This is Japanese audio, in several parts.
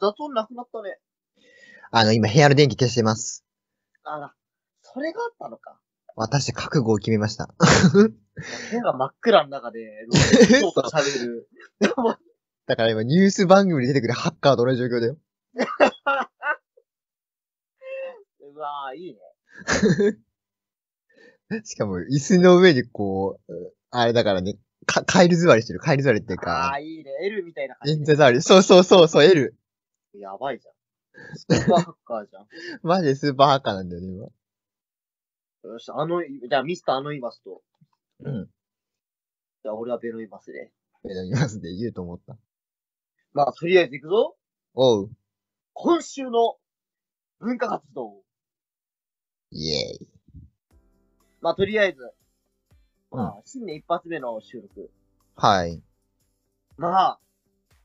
雑音なくなったね。あの、今部屋の電気消してます。あら、それがあったのか。私、覚悟を決めました。部屋が真っ暗の中で、ロボットと喋る。でも、だから今、ニュース番組に出てくるハッカーと同じ状況だよ。うわぁ、いいね。しかも、椅子の上にこう、あれだからね、か、カエル座りしてる。カエル座りっていうあかあ、、いいね。L みたいな感じ演座座り。そうそうそう、そう、L。で。やばいじゃん。スーパーハッカーじゃん。マジでスーパーハッカーなんだよね、今。よし、あの、じゃあミスターあのイマスと、うん。じゃあ俺はベノイマスで。いただきますで言うと思った。まあ、とりあえず行くぞ。おう。今週の文化活動。イエーイ。まあ、とりあえず、うんまあ、新年一発目の収録。はい。まあ、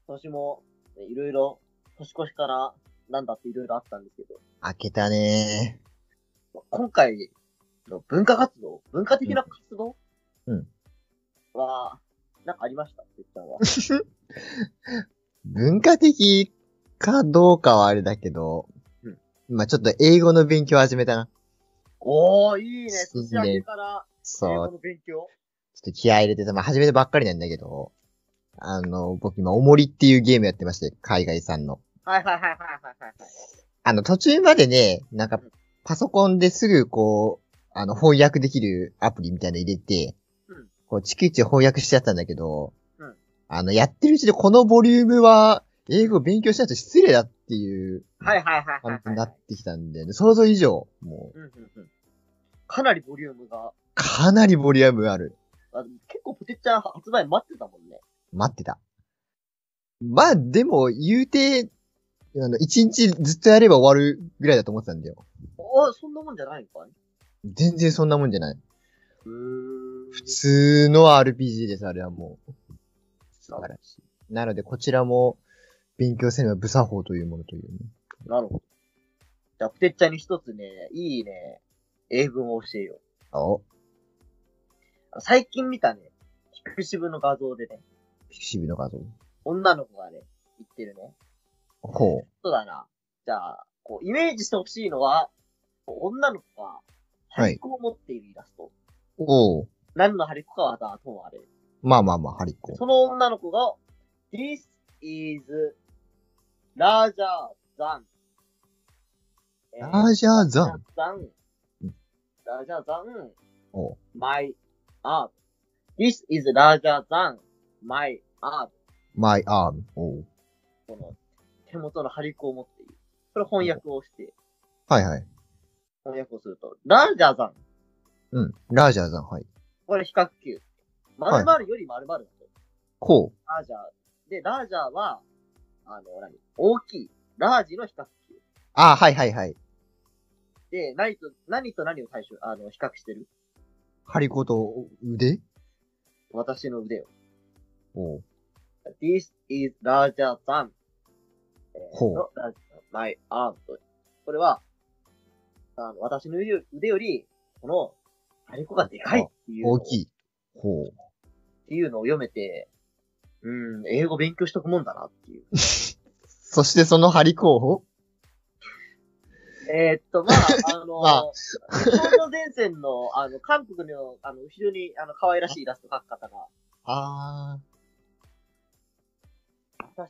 今年も、ねいろいろ、年越しから、なんだっていろいろあったんですけど、開けたね今回の文化活動文化的な活動うん。は、なんかありました？てっちゃんは。ー。文化的かどうかはあれだけど、うんまあちょっと英語の勉強始めたな。おー、いいね。新年年明けから、英。語の勉強。ちょっと気合い入れてさ、まあ始めたばっかりなんだけど、あの、僕今、おもりっていうゲームやってまして、海外産の。はいはいはいはいはいはい。あの、途中までね、なんかうん、パソコンですぐこう、あの、翻訳できるアプリみたいなの入れて、うんこう、逐一翻訳しちゃったんだけど、うんあの、やってるうちでこのボリュームは、英語勉強しないと失礼だっていうはいはいはいなってきたんで、ね、想像以上、もう、うんうんうん。かなりボリュームが、かなりボリュームある。あ結構ポテッチャー発売待ってたもんね。待ってた。まあ、でも、言うて、あの、一日ずっとやれば終わるぐらいだと思ってたんだよ。あ、そんなもんじゃないのかい？全然そんなもんじゃない。うーん。普通の RPG です、あれはもう。素晴らしい。なので、こちらも、勉強せねば無作法というものというね。なるほど。じゃあ、ポテッチャーに一つね、いいね、英文を教えよう。お、最近見たね、ピクシブの画像でね、ピクシブの画像。女の子がね、言ってるね。ほう。そうだな。じゃあ、こう、イメージしてほしいのは、女の子が、ハリコを持っているイラスト。おう。何のハリコかはともあれ。まあまあまあ、ハリコ。その女の子が、This is larger than えラージャーザン。than うん larger than おう。my art. This is larger than my art. my arm. おう。この手元のハリコを持っている。これ翻訳をして、はいはい。翻訳をすると、larger than うん。ラージャーザン、はい。これ比較級。〇〇より〇〇だと。こう。ラージャー。で、ラージャーは、あの、何？大きい。ラージの比較級。あはいはいはい。で、何と、何と何を対象、あの、比較してる？ハリコと腕？私の腕を。おう。This is larger than, えーほう no, larger than my arm と。これは、あの、私の腕より、この、ハリコがでかいっていう。大きい。ほう。っていうのを読めて、うん、英語勉強しとくもんだなっていう。そしてそのハリコを？えーっと、まあ、あの、まあ少女前線の、あの、韓国の、あの、後ろに、あの、可愛らしいイラスト描く方が、あ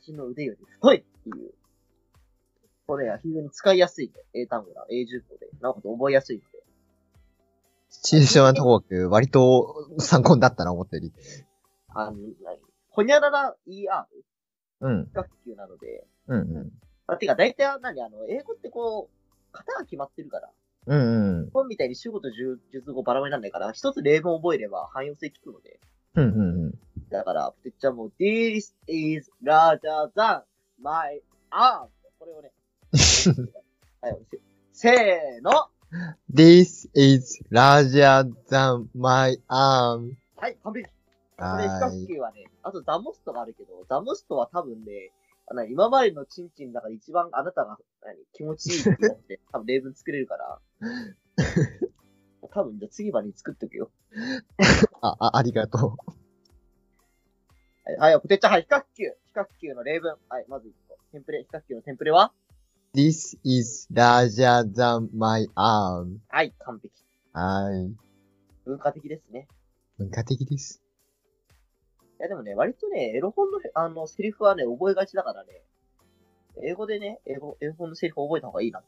私の腕より太いっていう。これは非常に使いやすいね。英単語だ。英熟語で。なおかつ覚えやすいので。ー。シチュエーションはともかく割と参考になったな、思ったより。あの、何？ほにゃらら ER うん。学級なので、うんうん。あ、てか大体何？あの、英語ってこう、型が決まってるから、うんうん。本みたいに主語と述述語バラバラになんないから、一つ例文覚えれば汎用性効くので。うんうんうん。だから、プテッチャーも、This is larger than my arm. これをね、はい、せせーの This is larger than my arm. はい、完璧これ、は比ーい較級はね、あとザモストがあるけど、ザモストは多分ね、あの今までのチンチンの中で一番あなたが何気持ちいいって思って、多分例文作れるから、多分じゃあ次までに作っとくよ。あ、あ、ありがとう。はい、はい、プテッチャー、はい、比較級。比較級の例文。はい、まず一個。テンプレ、比較級のテンプレは？This is larger than my arm. はい、完璧。はい。文化的ですね。文化的です。いやでもね、割とね、エロ本の、あの、セリフはね、覚えがちだからね、英語でね、英語、英語のセリフ覚えた方がいいなと。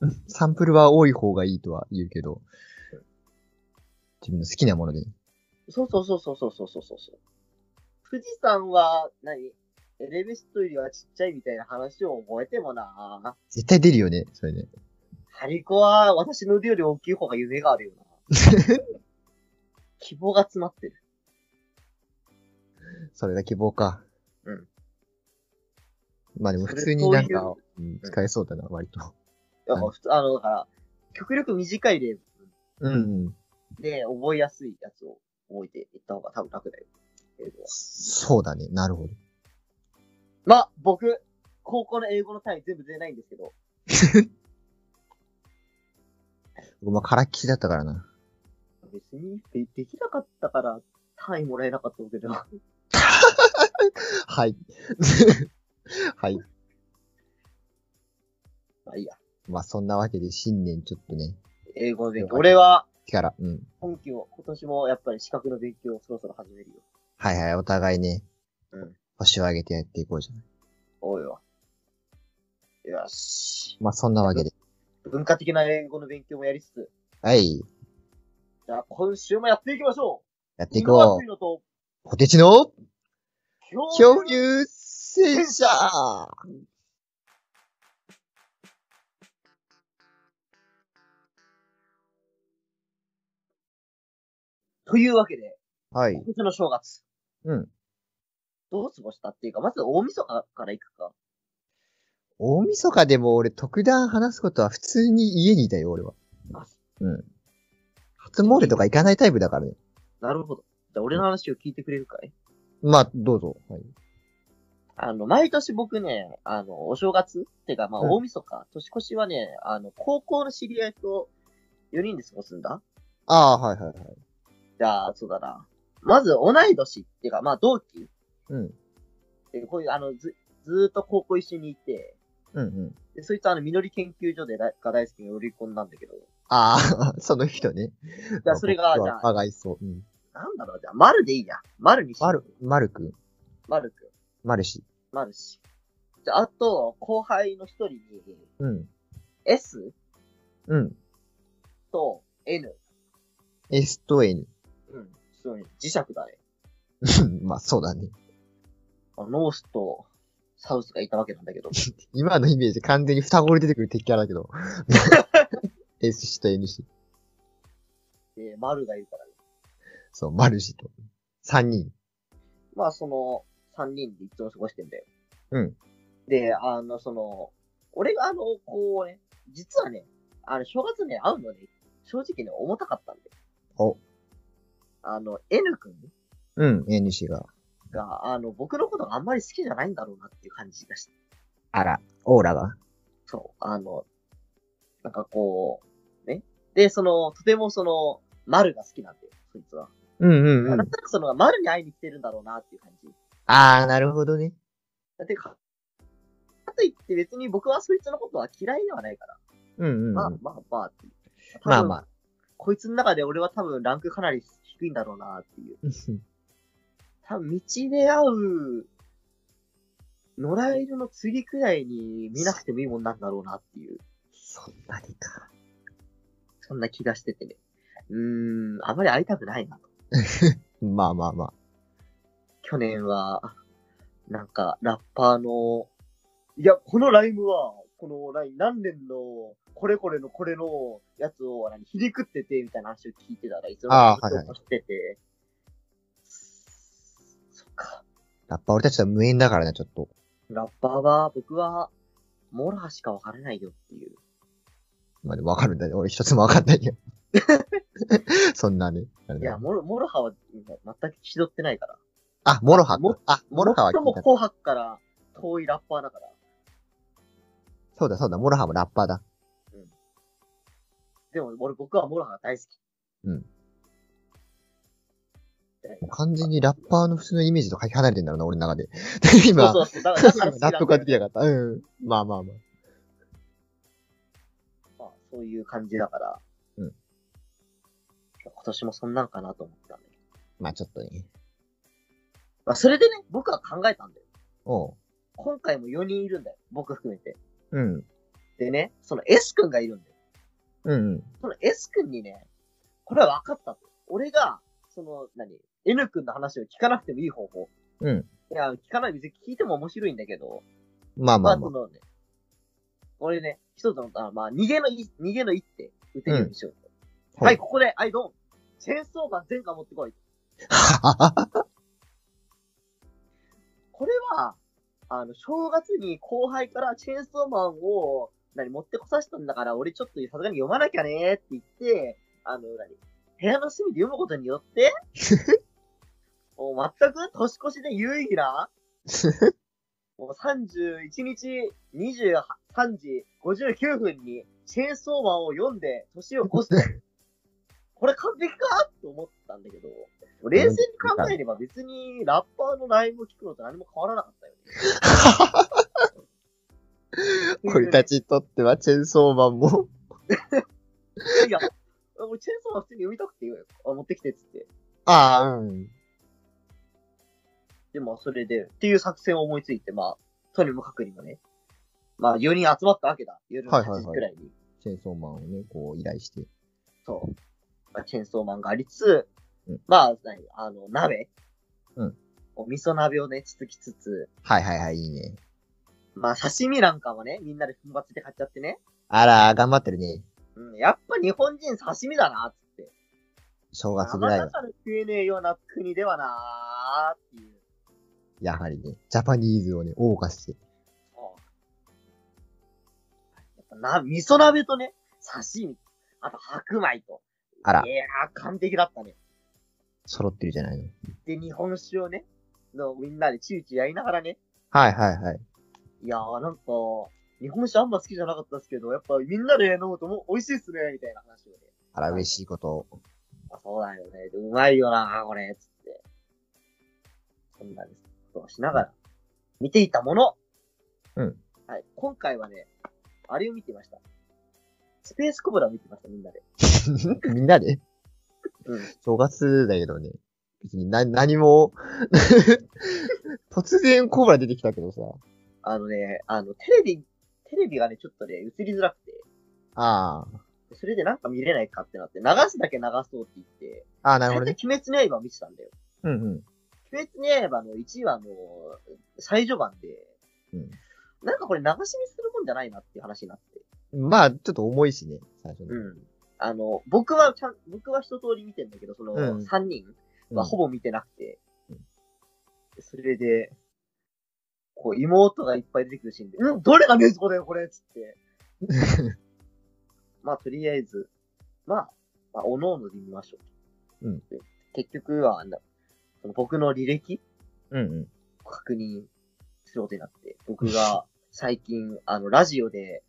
サンプルは多い方がいいとは言うけど、自分の好きなもので。そうそうそうそうそうそうそうそう。富士山は何、エレベストよりはちっちゃいみたいな話を覚えてもな絶対出るよね、それね。ハリコは私の腕より大きい方が夢があるよな。希望が詰まってる。それが希望か。うん。まあでも普通になんかう、うん、使えそうだな、割と。いや、普通、あの、だから、極力短い例うんうん。で覚えやすいやつを覚えていった方が多分楽だよ。そうだね、なるほど。まあ、僕、高校の英語の単位全部出ないんですけど、僕もからっきしだったからな。別にでできなかったから単位もらえなかったわけでは。はい。はい。まあいいや。まあそんなわけで新年ちょっとね、英語の勉強。俺は、力、うん。本気を、今年もやっぱり資格の勉強をそろそろ始めるよ。はいはい、お互いね、うん。星を上げてやっていこうじゃない。おいわ。よし。まあそんなわけで。文化的な英語の勉強もやりつつ、はい。じゃあ今週もやっていきましょうやっていこうのと、う。ポテチの恐恐竜戦車というわけで、はい今。年の正月。うん。どう過ごしたっていうか、まず大晦日から行くか。大晦日でも俺特段話すことは普通に家にいたよ、俺は。あうん。初詣とか行かないタイプだからね。なるほど。じゃあ俺の話を聞いてくれるかい？まあ、どうぞ。はい。あの、毎年僕ね、あの、お正月ってか、まあ、うん大晦日、年越しはね、あの、高校の知り合いと4人で過ごすんだ。ああ、はいはいはい。じゃあ、そうだな。まず、同い年っていうか、まあ、同期うん。で、こういう、あの、ず、ずーっと高校一緒にいて、うんうん。で、そいつはあの、みのり研究所でだが大好きに乗り込んだんだけど、ああ、その人ね。じゃあ、それが、じゃあ、あがいそう。うん。なんだろう、じゃあ、丸でいいや。丸にしようまる、まるくん？丸くん。まるし。丸し。じゃあ、あと、後輩の一人に、うん。S うん。と N。S と N。うん。そうね。磁石だね。まあ、そうだね。あノースとサウスがいたわけなんだけど。今のイメージ完全に双子で出てくる敵キャラだけど。S 氏と N 氏。で、丸がいるからね。そう、マル氏と。三人。まあ、その、三人でいつも過ごしてんだよ。うん。で、あの、その、俺があの、こうね、実はね、あの、正月ね、会うのね、正直ね、重たかったんだよ。お。あの、N 君？うん、N 氏が。が、あの、僕のことがあんまり好きじゃないんだろうなっていう感じがして。あら、オーラが？そう、あの、なんかこう、ね？で、その、とてもその、丸が好きなんだよ、そいつは。うんうんうんだ。からその、丸に会いに来てるんだろうなっていう感じ。あー、なるほどね。だってか、かといって別に僕はそいつのことは嫌いではないから。うんうんうん。まあまあまあってまあまあ。こいつの中で俺は多分ランクかなり低いんだろうなっていう。多分道で会う、野良犬の釣りくらいに見なくてもいいもんなんだろうなっていう。そんなにか。そんな気がしててね。うーん、あまり会いたくないなと。まあまあまあ。去年は、なんか、ラッパーの、いや、このライムは、この何年の、これこれのこれのやつを、何、ひりくってて、みたいな話を聞いてたら、いつもあーはいはいしてて、そっか。やっぱ俺たちとは無縁だからね、ちょっと。ラッパーは、僕は、モラハしかわからないよっていう。まあでもわかるんだね。俺一つもわかんないよ。そんなね。いや、モロ、モロハは全く気取ってないから。あ、モロハ。あ、 MOROHA は最も紅白から遠いラッパーだから。そうだそうだ、 MOROHA もラッパーだ。でも、俺、僕は MOROHA が大好き。うん。完全にラッパーの普通のイメージとかけ離れてんだろうな、俺の中で。今、そうそうそう。だから、だから好きなんだよラップができなかった。うん。まあまあまあ。まあ、そういう感じだから。うん。今年もそんなんかなと思ったね。まあちょっとね。まあ、それでね、僕は考えたんだよ。おう。今回も4人いるんだよ。僕含めて。うん。でね、その S 君がいるんだよ。うん。その S 君にね、これは分かったと。俺が、その、何 ?N 君の話を聞かなくてもいい方法。うん。いや、聞かない、別に聞いても面白いんだけど、まあまあまあ。そのね、俺ね、一つの、あまあ、逃げのい、逃げの一手、打てるようにしようと。はい、ここで、はい、ドンチェーンソーマン全巻持ってこい。これは、あの、正月に後輩からチェーンソーマンを、何、持ってこさせたんだから、俺ちょっとさすがに読まなきゃねーって言って、あの、何、部屋の隅で読むことによって、もう全く年越しで有意義な、もう31日23時59分にチェーンソーマンを読んで年を越す。これ完璧か？って思ったんだけど、冷静に考えれば別にラッパーのライブを聞くのと何も変わらなかったよね。俺たちにとってはチェーンソーマンも。いや、俺チェーンソーマン普通に読みたくて言うよ。あ持ってきてっつって。ああ、うん。でもそれで、っていう作戦を思いついて、まあ、とにもかくにもね。まあ4人集まったわけだ。夜の8時くらいに。チェーンソーマンをね、こう依頼して。そう。まあ、チェーンソーマンがありつつ、うんまあ、何あの、鍋うん。お味噌鍋をね、つつきつつ、はいはいはい、いいね。まあ、刺身なんかもね、みんなで奮発で買っちゃってね。あら、頑張ってるね。うん、やっぱ日本人刺身だな、つって。正月ぐらいは。生魚食えねえような国ではなーっていう。やはりね、ジャパニーズをね、謳歌して。そうやっぱな、味噌鍋とね、刺身、あと白米と。あらい、やー、完璧だったね。揃ってるじゃないの。で、日本酒をね、のみんなでチューチューやりながらね、はいはいはい。いやー、なんか、日本酒あんま好きじゃなかったですけど、やっぱみんなで飲むともう美味しいっすね、みたいな話をね。あら、嬉しいこと。あそうだよね。でうまいよな、これ、つって。そんなです。ことをしながら、見ていたもの。うん。はい。今回はね、あれを見てました。スペースコブラを見てました、みんなで。みんなでうん。正月だけどね。別にな、何も、突然コブラ出てきたけどさ。あのね、あの、テレビ、テレビがね、ちょっとね、映りづらくて、ああ。それでなんか見れないかってなって、流すだけ流そうって言って、ああ、なるほどね。鬼滅の刃を見てたんだよ。うんうん。鬼滅の刃の1話の最序盤で、うんなんかこれ流し見するもんじゃないなっていう話になって。まあ、ちょっと重いしね、最初に。うん。あの、僕はちゃん、僕は一通り見てんだけど、そのうん3人はほぼ見てなくて、うんそれで、こう妹がいっぱい出てくるシーンで、うん、どれがネズコだよ、これつって。まあ、とりあえず、まあ、まあ、おのおので見ましょう。うんで。結局は、なその僕の履歴うんうん。確認することになって、僕が最近、あの、ラジオで、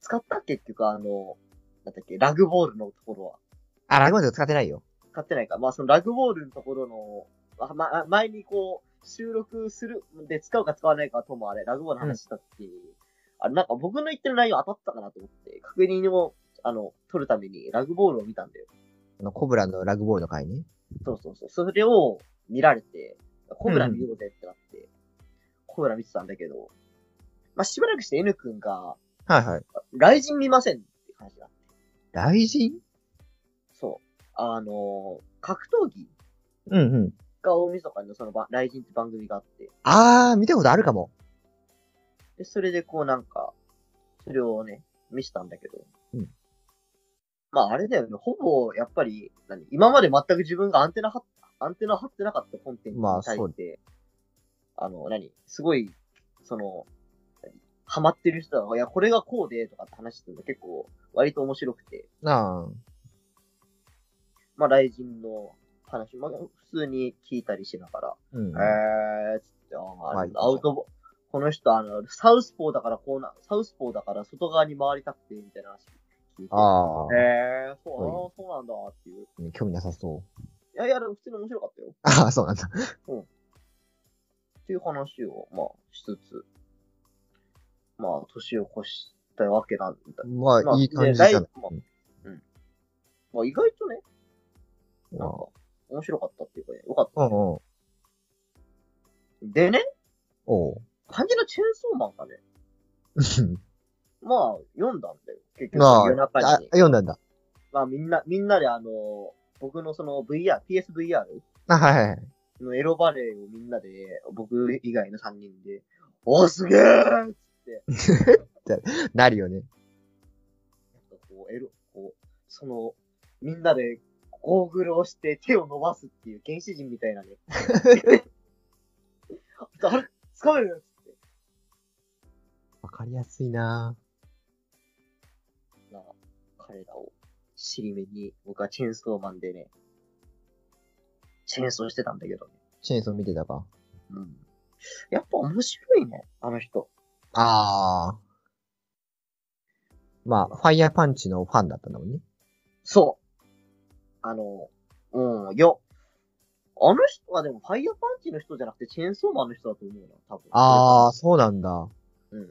使った結局あの、なんだっけ、ラグボールのところは。あ、ラグマンド使ってないよ。使ってないか。まあ、そのラグボールのところの、ま前にこう、収録する、で使うか使わないかともあれ、ラグボールの話したってあれ、なんか僕の言ってる内容当たったかなと思って、確認を、あの、取るためにラグボールを見たんだよ。あの、コブラのラグボールの回ね。そうそうそう。それを見られて、コブラ見ようぜってなって、コブラ見てたんだけど、まあ、しばらくして N 君が、はいはい。雷神見ませんって話があって。雷神そう。あのー格闘技？うんうん。が大晦日のそのば雷神って番組があって、あー、見たことあるかも。で、それでこうなんか、それをね、見せたんだけど。うん。まああれだよね、ほぼ、やっぱり、何？今まで全く自分がアンテナ張っ、アンテナ張ってなかったコンテンツにまあ対して、あの、何？すごい、その、何ハマってる人は、いや、これがこうで、とかって話してるの結構、割と面白くて、なあ。まあ、雷神の話、まあ、普通に聞いたりしながら、うん。えー、つって、あーはいアウトボ、この人、あの、サウスポーだからこうな、サウスポーだから外側に回りたくて、みたいな話聞いて。ああ。へえー、そう、はいあーそうなんだっていう。興味なさそやいや、でも普通に面白かったよ。ああ、そうなんだ。っていう話を、まあ、しつつ、まあ、年を越したわけなんだ。まあ、まあいい感じじゃない。でだいまあうん。まあ、意外とね、なんか、面白かったっていうかね、よかっうんうん。うん。た。でね、おう。漢字のチェーンソーマンがね、まあ、読んだんだよ。結局、まあ、夜中あに。読んだんだ。まあ、みんな、みんなであの、僕のその VR、PSVR あ、はいはいはい。のエロバレーをみんなで、僕以外の3人で、おーすげーっつって、なるよね。なんかこう、エロ、こう、その、みんなでゴーグルをして手を伸ばすっていう原始人みたいなね。あれ？掴めるよっつって。わかりやすいなな彼らを尻目に、僕はチェーンソーマンでね、チェーンソーしてたんだけどね。チェーンソー見てたか。うん。やっぱ面白いね、あの人。ああ。まあ、ファイヤーパンチのファンだったんだもんね。そう。あの、うん、いや、あの人はでも、ファイヤーパンチの人じゃなくて、チェーンソーマンの人だと思うな、多分。ああ、そうなんだ。うん。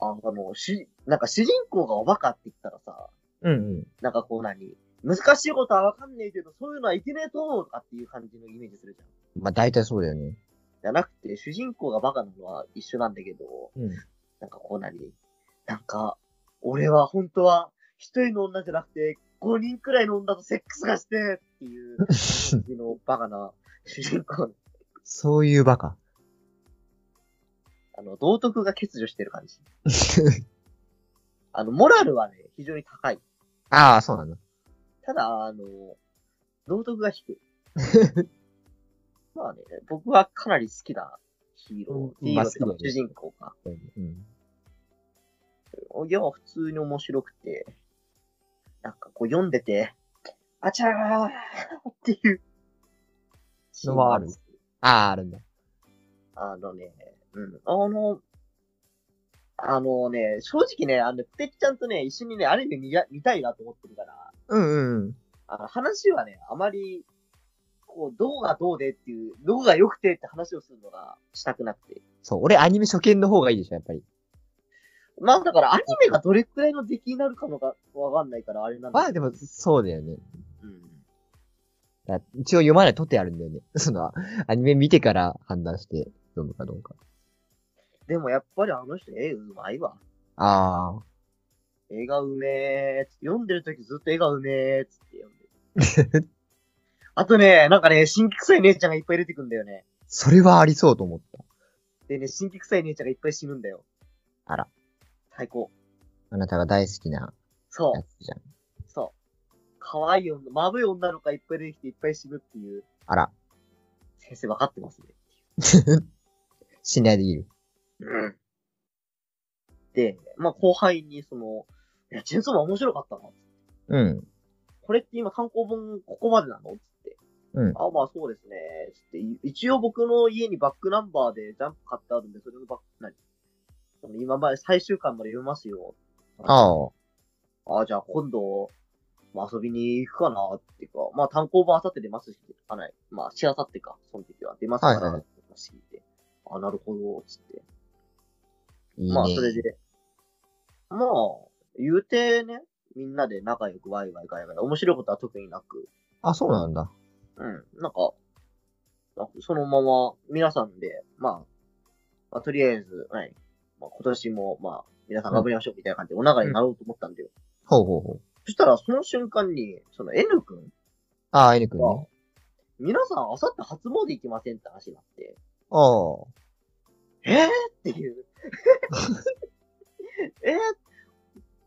あ、あの、し、なんか主人公がおバカって言ったらさ、うんうん。なんかこう何難しいことはわかんねえけど、そういうのはいけねえと思うとかっていう感じのイメージするじゃん。まあ、大体そうだよね。じゃなくて、主人公がバカなのは一緒なんだけど、うん。なんかこう何なんか、俺は本当は一人の女じゃなくて、5人くらいの女とセックスがしてっていう、のバカな主人公の、そういうバカ。あの、道徳が欠如してる感じ。あの、モラルはね、非常に高い。ああ、そうなんだ。ただ、あの、道徳が低い。まあね、僕はかなり好きなヒーロー。うんヒーローっていうかまあ好きだよね主人公か。うん。いや、普通に面白くて、なんかこう読んでて、あちゃーっていう。のはあるああ、あるんだ。あのね、うん。あの、あのね、正直ね、あの、プテッちゃんとね、一緒にね、アニメ見や見たいなと思ってるから、うんうんうん。あの、話はね、あまり、こう、どうがどうでっていう、どうが良くてって話をするのがしたくなくて。そう、俺アニメ初見の方がいいでしょ、やっぱり。まあ、だからアニメがどれくらいの出来になるかのかわかんないから、あれなんだけまあでも、そうだよね。ど。うん。だ一応読まないとってあるんだよね。その、アニメ見てから判断して読むかどうか。でもやっぱりあの人絵うまいわ。ああ。絵がうめえ。読んでるときずっと絵がうめえ。つって読んでる。あとね、なんかね、新規臭い姉ちゃんがいっぱい出てくんだよね。それはありそうと思った。でね、新規臭い姉ちゃんがいっぱい死ぬんだよ。あら。最高。あなたが大好きなそう。やつじゃん。そう。可愛い女、まぶい女の子がいっぱい出てきていっぱい死ぬっていう。あら。先生分かってますね。信頼できる。うん。で、まあ、後輩にその、いや、チェーンソーマン面白かったな。うん。これって今単行本ここまでなの？うん。あ、まあそうですね。つって、い一応僕の家にバックナンバーでジャンプ買ってあるんで、それのバック、何？その今まで最終巻まで読みますよ。ああ。あ、じゃあ今度、まあ遊びに行くかなっていうか、まあ単行本あさって出ますし、あ、ない。まあしあさってか、その時は出ますから、はいはいあ、なるほど、つって。いいね。まあそれで、まあ、言うてね、みんなで仲良くワイワイガヤガヤ、面白いことは特になく、あ、そうなんだ。うん、なんか、そのまま皆さんで、まあ、まあ、とりあえず、はい、まあ、今年も、まあ、皆さん頑張りましょうみたいな感じでお流れになろうと思ったんだよ。ほうほうほう。そしたら、その瞬間に、その N 君ああ、N 君がね。、皆さん、あさって初詣行きませんって話になって、ああ。えーっていう。えー、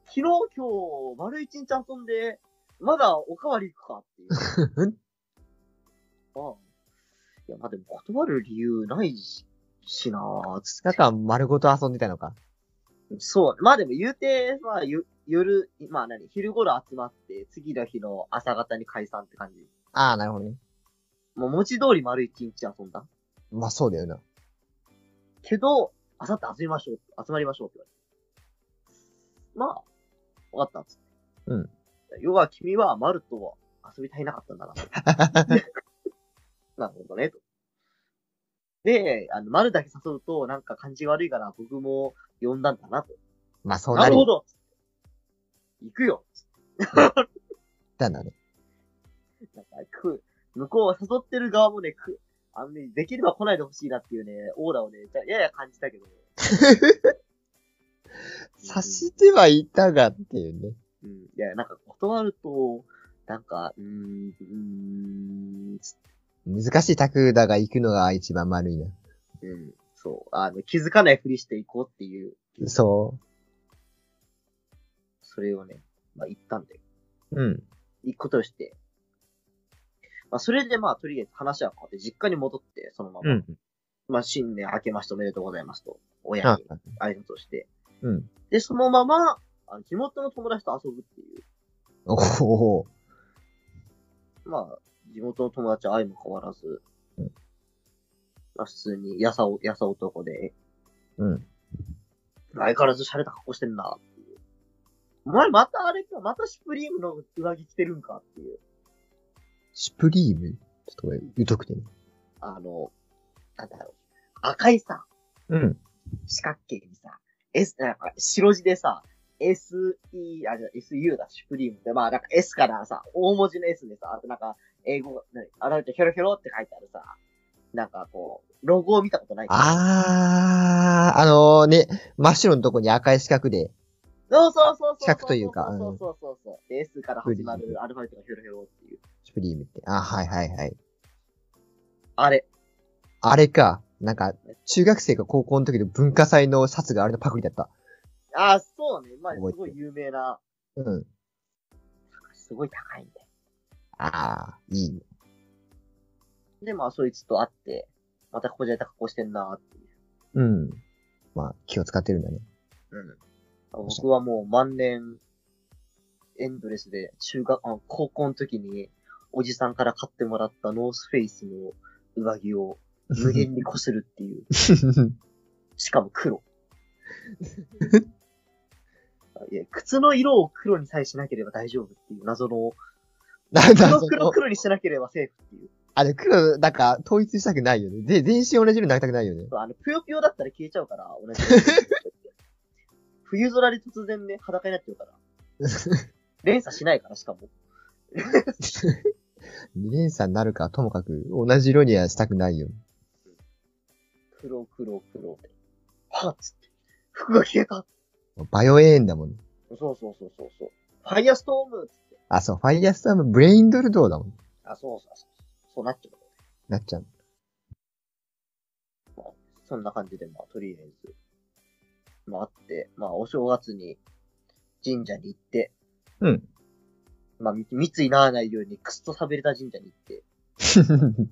昨日、今日、丸一日遊んで、まだおかわり行くかっていう。ああいや、まあでも断る理由ないししなぁ、つってだから丸ごと遊んでたのか。そう。まあでも言うて、まあゆ夜、まあ何、昼頃集まって、次の日の朝方に解散って感じ。ああ、なるほどね。もう文字通り丸一日遊んだ。まあそうだよな。けど、あさって集めましょう、集まりましょうって言われて。まあ、わかったっつって。うん。要は君は丸とは遊び足りなかったんだな。なるほどね、と。で、あの、丸だけ誘うと、なんか感じ悪いから僕も呼んだんだなと。まあそうなるなるほど行くよだなね。なんか、く、向こうは誘ってる側もね、く、あのね、できれば来ないでほしいなっていうね、オーラをね、じゃやや感じたけど。察してはいたがっていうね。うん。いや、なんか断ると、なんか、うーん、うーん、つ難しいタだが行くのが一番丸いな。うん、そう。あの、気づかないふりしていこうっていう、そそれをね、まあ言ったんだよ。う。うん。行くことをして。まあそれでまあとりあえず話は変わって実家に戻って、そのまま。うん。まあ新年明けましておめでとうございますと、親あに挨拶をして。うん。で、そのまま、あの地元の友達と遊ぶっていう。おお。まあ、地元の友達は相も変わらず、うんまあ普通に、やさお、やさ男で、うん。相変わらず洒落た格好してんなっていう。お前またあれか、またシュプリームの上着着てるんかっていう。シュプリーム？ちょっとこれ、言うとくてね。あの、なんだろう。赤いさ、うん。四角形にさ、S、なんか白字でさ、SE、あ、じゃあ SU だ、シュプリームって、まあなんか S からさ、大文字の S でさ、あとなんか、英語、何あられてヒョロヒョロって書いてあるさ、なんかこう、ロゴを見たことないあー、あのー、ね、真っ白のとこに赤い四角で、そうそうそうそう。四角というかそうそうそうそう。で S から始まるアルファベットがヒョロヒョロっていう。シュプリームって。あ、はいはいはい。あれ。あれか。なんか、中学生か高校の時の文化祭のシャツがあれのパクリだった。あ、そうね。まあ、すごい有名な、うん。すごい高いんだよ。あー、いいね。で、まあ、そいつと会って、またここじゃた格好してんなーっていう。うん。まあ、気を使ってるんだね。うん。僕はもう万年、エンドレスで、中学、あ高校の時に、おじさんから買ってもらったノースフェイスの上着を無限に擦るっていう。しかも黒。いや、靴の色を黒にさえしなければ大丈夫っていう謎の、なんだ、そ黒黒の、黒にしなければセーフっていう。あれ、黒、なんか、統一したくないよね。で、全身同じ色になりたくないよね。そうあの、ぷよぷよだったら消えちゃうから、同じ。冬空で突然ね、裸になってるから。連鎖しないから、しかも。二 連鎖になるか、ともかく、同じ色にはしたくないよ。黒黒黒で。はっつって。服が消えた。バイオエーンだもん。そうそうそうそうそう。ファイアストームっつって。あ、そう、ファイアスタームブレインドルドーだもん。あ、そうそうそう。そうなっちゃう。なっちゃう。そんな感じで、まあ、とりあえず、まあ、あって、まあ、お正月に神社に行って、うん。まあ、み密にならないようにくっそ喋れた神社に行って、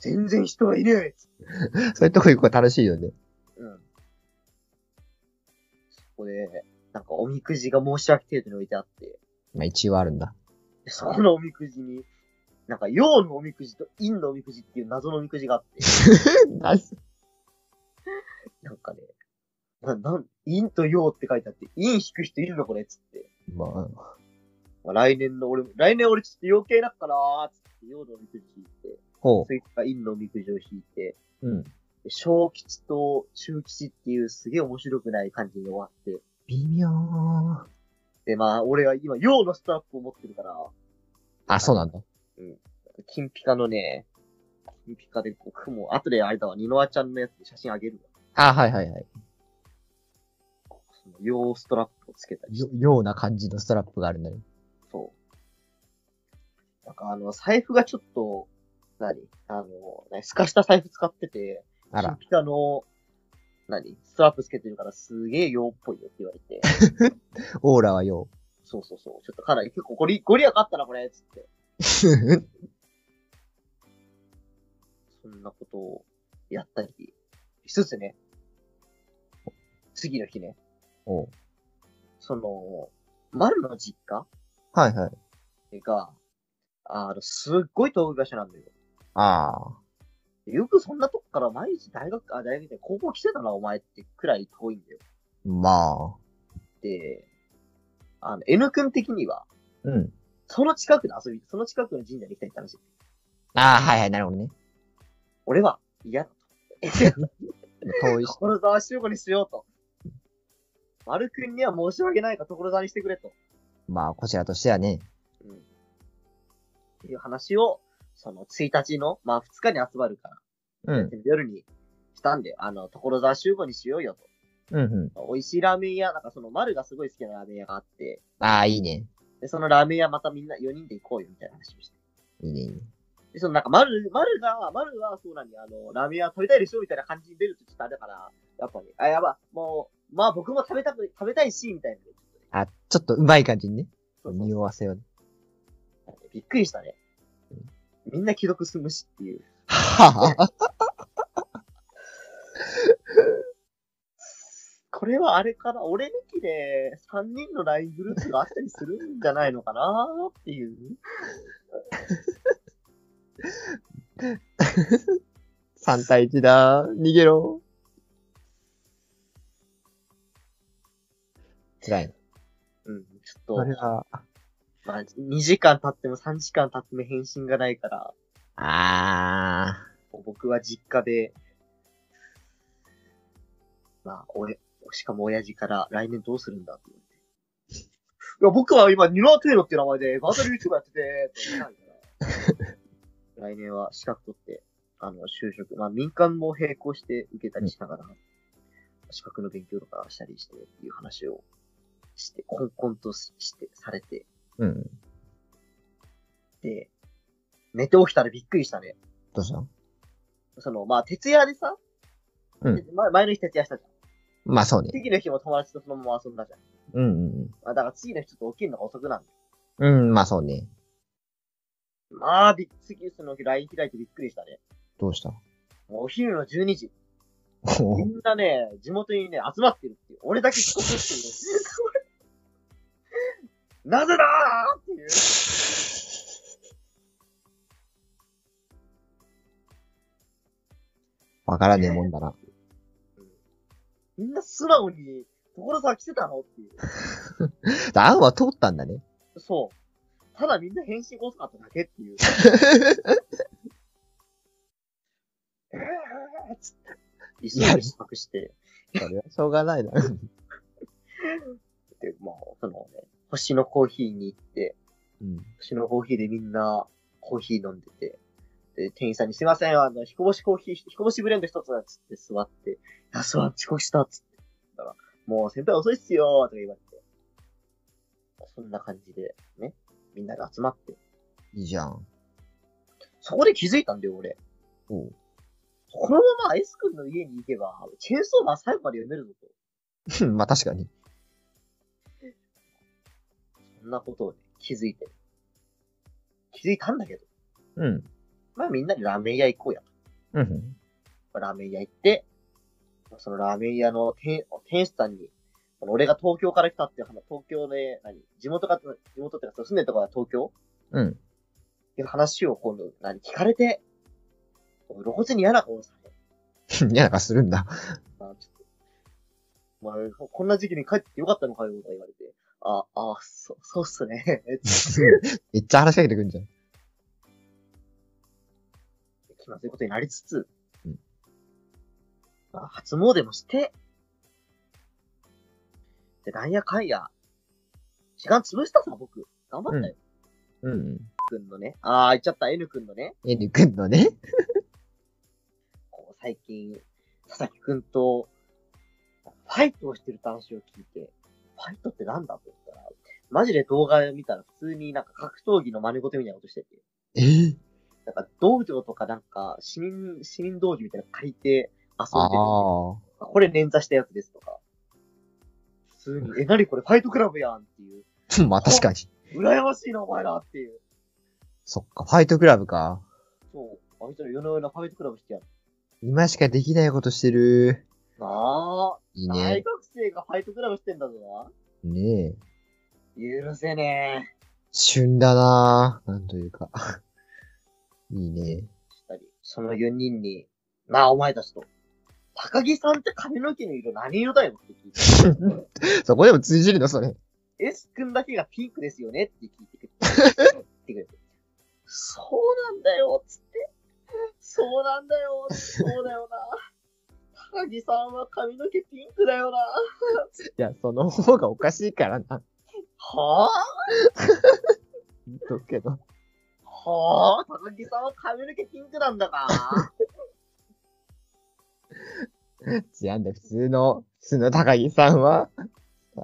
全然人はいねえそういうとこ行くの楽しいよね。うん。そこで、なんかおみくじが申し訳程度に置いてあって、まあ一応あるんだ。でそこのおみくじに、なんか陽のおみくじと陰のおみくじっていう謎のおみくじがあって、ななんかね、な、なん、陰と陽って書いてあって、陰引く人いるのこれっつって。まあ、まあ、来年の俺、来年俺ちょっと余計だからーっつって陽のおみくじ引いて、ほそいつが陰のおみくじを引いて、う。うん。で小吉と中吉っていうすげえ面白くない感じに終わって、微妙。で、まあ、俺は今、陽のストラップを持ってるから、あ、そうなんだ。金ピカのね、金ピカでこう雲、後であれだわ、ニノアちゃんのやつで写真あげるあ、はいはいはい。わ。その陽ストラップをつけたりしような感じのストラップがあるんだね。そう。なんかあの、財布がちょっと、何？あの、何？透かした財布使ってて、あら金。ピカの、何？ストラップつけてるからすげえ陽っぽいよって言われて、オーラはよそうそうそう、ちょっとかなり結構ゴリ、ゴリラかったなこれ、つって。う。そんなことをやったりしつつね、次の日ね、おうその、丸の実家はいはい。が、あの、すっごい遠い場所なんだよ。ああ。よくそんなとこから毎日大学、あ、大学で高校来てたな、お前ってくらい遠いんだよ。まあ。で、あの、N 君的には、うん。その近くで遊び、その近くの神社に行きたいって話。ああ、はいはい、なるほどね。俺は嫌だと。遠いし。所沢集合にしようと。丸くんには申し訳ないが所沢にしてくれと。まあ、こちらとしてはね。うん。っていう話を、その1日の、まあ2日に集まるから、うん。夜にしたんで、あの、所沢集合にしようようんうん。と。美味しいラーメン屋、なんかその丸がすごい好きなラーメン屋があって、ああ、いいね。で、そのラーメン屋またみんな4人で行こうよみたいな話をして。いいね、いいね。で、そのなんか、丸、丸が、丸はそうなんに、あの、ラーメン屋食べたいでしょみたいな感じに出るとちょっとあれだから、やっぱり、あ、やば、もう、まあ僕も食べたく、食べたいし、みたいな。あ、ちょっとうまい感じにね。そうそう匂わせようね。びっくりしたね。みんな既読すむしっていう。はぁ。これはあれかな？俺抜きで3人の LINE グループがあったりするんじゃないのかな？っていう。3対1だ。逃げろ。辛い。うん、ちょっと、あれは、まあ、2時間経っても3時間経っても返信がないから、あ僕は実家で、まあ、おえ、しかも親父から来年どうするんだって言われて。いや、僕は今、ニノアトゥエロっていう名前で、ガータル YouTube やってて、と言えないから。来年は資格取って、あの、就職、まあ民間も並行して受けたりしながら、資格の勉強とかしたりして、っていう話をして、コンコンとして、されて、ー。うん。で、寝て起きたらびっくりしたね。どうしたその、まあ、徹夜でさ、うんま前の日徹夜したじゃん。まあそうね。次の日も友達とそのまま遊んだじゃん。うんうんまあ、だから次の日ちょっと起きるのが遅くなる。うん。うん、まあそうね。まあ、びっ次その日 LINE 開いてびっくりしたね。どうした？お昼の12時。おみんなね、地元にね、集まってるっていう。俺だけ遅刻っていう。なぜだーっていう。わからねえもんだな。みんな素直に、所沢来てたのっていう。案は通ったんだね。そう。ただみんな返信遅かっただけっていう。えーつって。急いで支度して。それはしょうがないな。で、まあ、そのね、星のコーヒーに行って、うん。星のコーヒーでみんなコーヒー飲んでて、で、店員さんにすいません、あの、彦星コーヒー、彦星ブレンド一つだっつって座って、いや、そう、遅刻したっつって。だから、もう先輩遅いっすよーとか言われて。そんな感じで、ね、みんなが集まって。いいじゃん。そこで気づいたんだよ、俺。おうこのまま S 君の家に行けば、チェーンソーマン最後まで読めるぞと。まあ確かに。そんなことをね、気づいて。気づいたんだけど。うん。まあみんなでラーメン屋行こうやうん。と。ラーメン屋行って、そのラーメン屋の店店主さんに、俺が東京から来たっていう話、東京で、何地元か、地元ってか、住んでるところは東京うん。っていう話を今度、何聞かれて、露骨に嫌な顔され。嫌な顔するんだ。まあ、ちょっと、まあ、こんな時期に帰ってよかったのかよ、とか言われて。あ、あ、そ、そうっすね。めっちゃ話しかけてくんじゃん。気まずいことになりつつ、うんまあ、初詣もして、で、なんやかんや、時間潰したさ、僕。頑張ったよ。うん。くんのね。あー、言っちゃった、N くんのね。N くんのね？こう、最近、佐々木くんと、ファイトをしてる話を聞いて、ファイトってなんだと言ったら、マジで動画見たら普通になんか格闘技の真似事みたいなことしてて、えー、なんか道場とかなんか市民、市民道場みたいなの借りて遊んでる。あこれ捻挫したやつですとか。普通に、え、なにこれファイトクラブやんっていう。あ。まあ確かに。羨ましいな、お前らっていう。そっか、ファイトクラブか。そう。あいつら夜の夜なファイトクラブしてやる。今しかできないことしてる。なあ、いい大ね。学生がファイトクラブしてんだぞな。ねえ。許せねえ。旬だなぁ。なんというか。いいね。したり、その4人に、なあ、お前たちと。高木さんって髪の毛の色何色だよって聞いて。そこでも通じるの、それ。S 君だけがピンクですよねって聞いてくれ て。そうなんだよ、つって。そうなんだよ、そうだよな。高木さんは髪の毛ピンクだよな。いや、その方がおかしいからな。はぁ言っとくけど。はぁ高木さんは髪の毛ピンクなんだか違うんだよ、普通の、普通の高木さんは、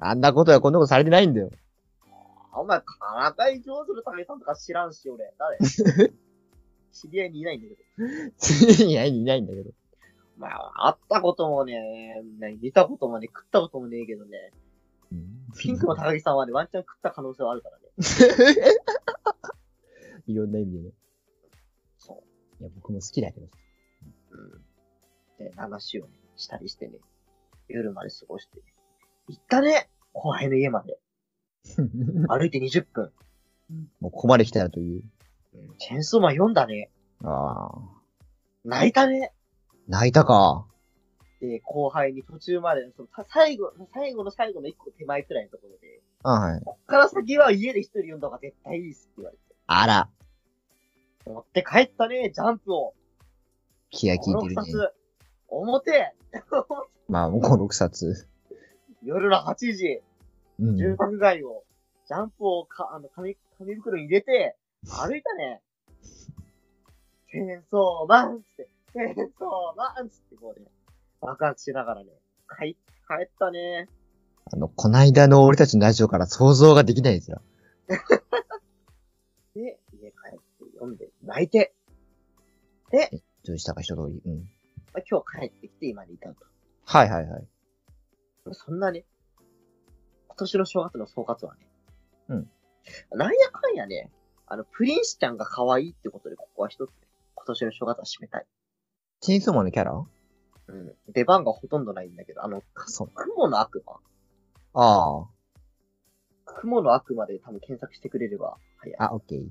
あんなことやこんなことされてないんだよ。お前、からかい上手の高木さんとか知らんし、俺。誰知り合いにいないんだけど。ついに会いにいないんだけど。まあ、会ったこともね、ね見たこともね、食ったこともねえけどね。ピンクの高木さんはね、ワンチャン食った可能性はあるからね。いろんな意味でね。そいや、僕も好きだけど。う。うん。で、話をね、したりしてね、夜まで過ごして、ね、行ったね後輩の家まで。歩いて20分。もうここまで来たらという。うん、チェーンソーマン読んだね。ああ。泣いたね。泣いたか。で、後輩に途中まで、そのた最後、最後の最後の一個手前くらいのところで、あはい。こっから先は家で一人読んだ方が絶対いいっすって言われて。あら。持って帰ったね、ジャンプを。気が利いて5、6るね。冊。表 まあ、もう5、6冊。夜の8時、うん。住宅街を、ジャンプをか、あの、紙、紙袋に入れて、歩いたね。チェーンソーマンつって、チェーンソーマンつってこうね、爆発しながらね、帰、帰ったね。あの、こないだの俺たちのラジオから想像ができないですよ。で、家帰って読んで、泣いて、どうしたか一通り？うん。まあ、今日帰ってきて今に至るはいはいはい。と。そんなね、今年の正月の総括はね、うん。なんやかんやね、あの、プリンスちゃんが可愛いってことで、ここは一つね、今年の正月は締めたい。チェーンソーマンのキャラ？うん。出番がほとんどないんだけど、あの。雲の悪魔。あ雲の悪魔で多分検索してくれれば早い。あ。あ、オッケー。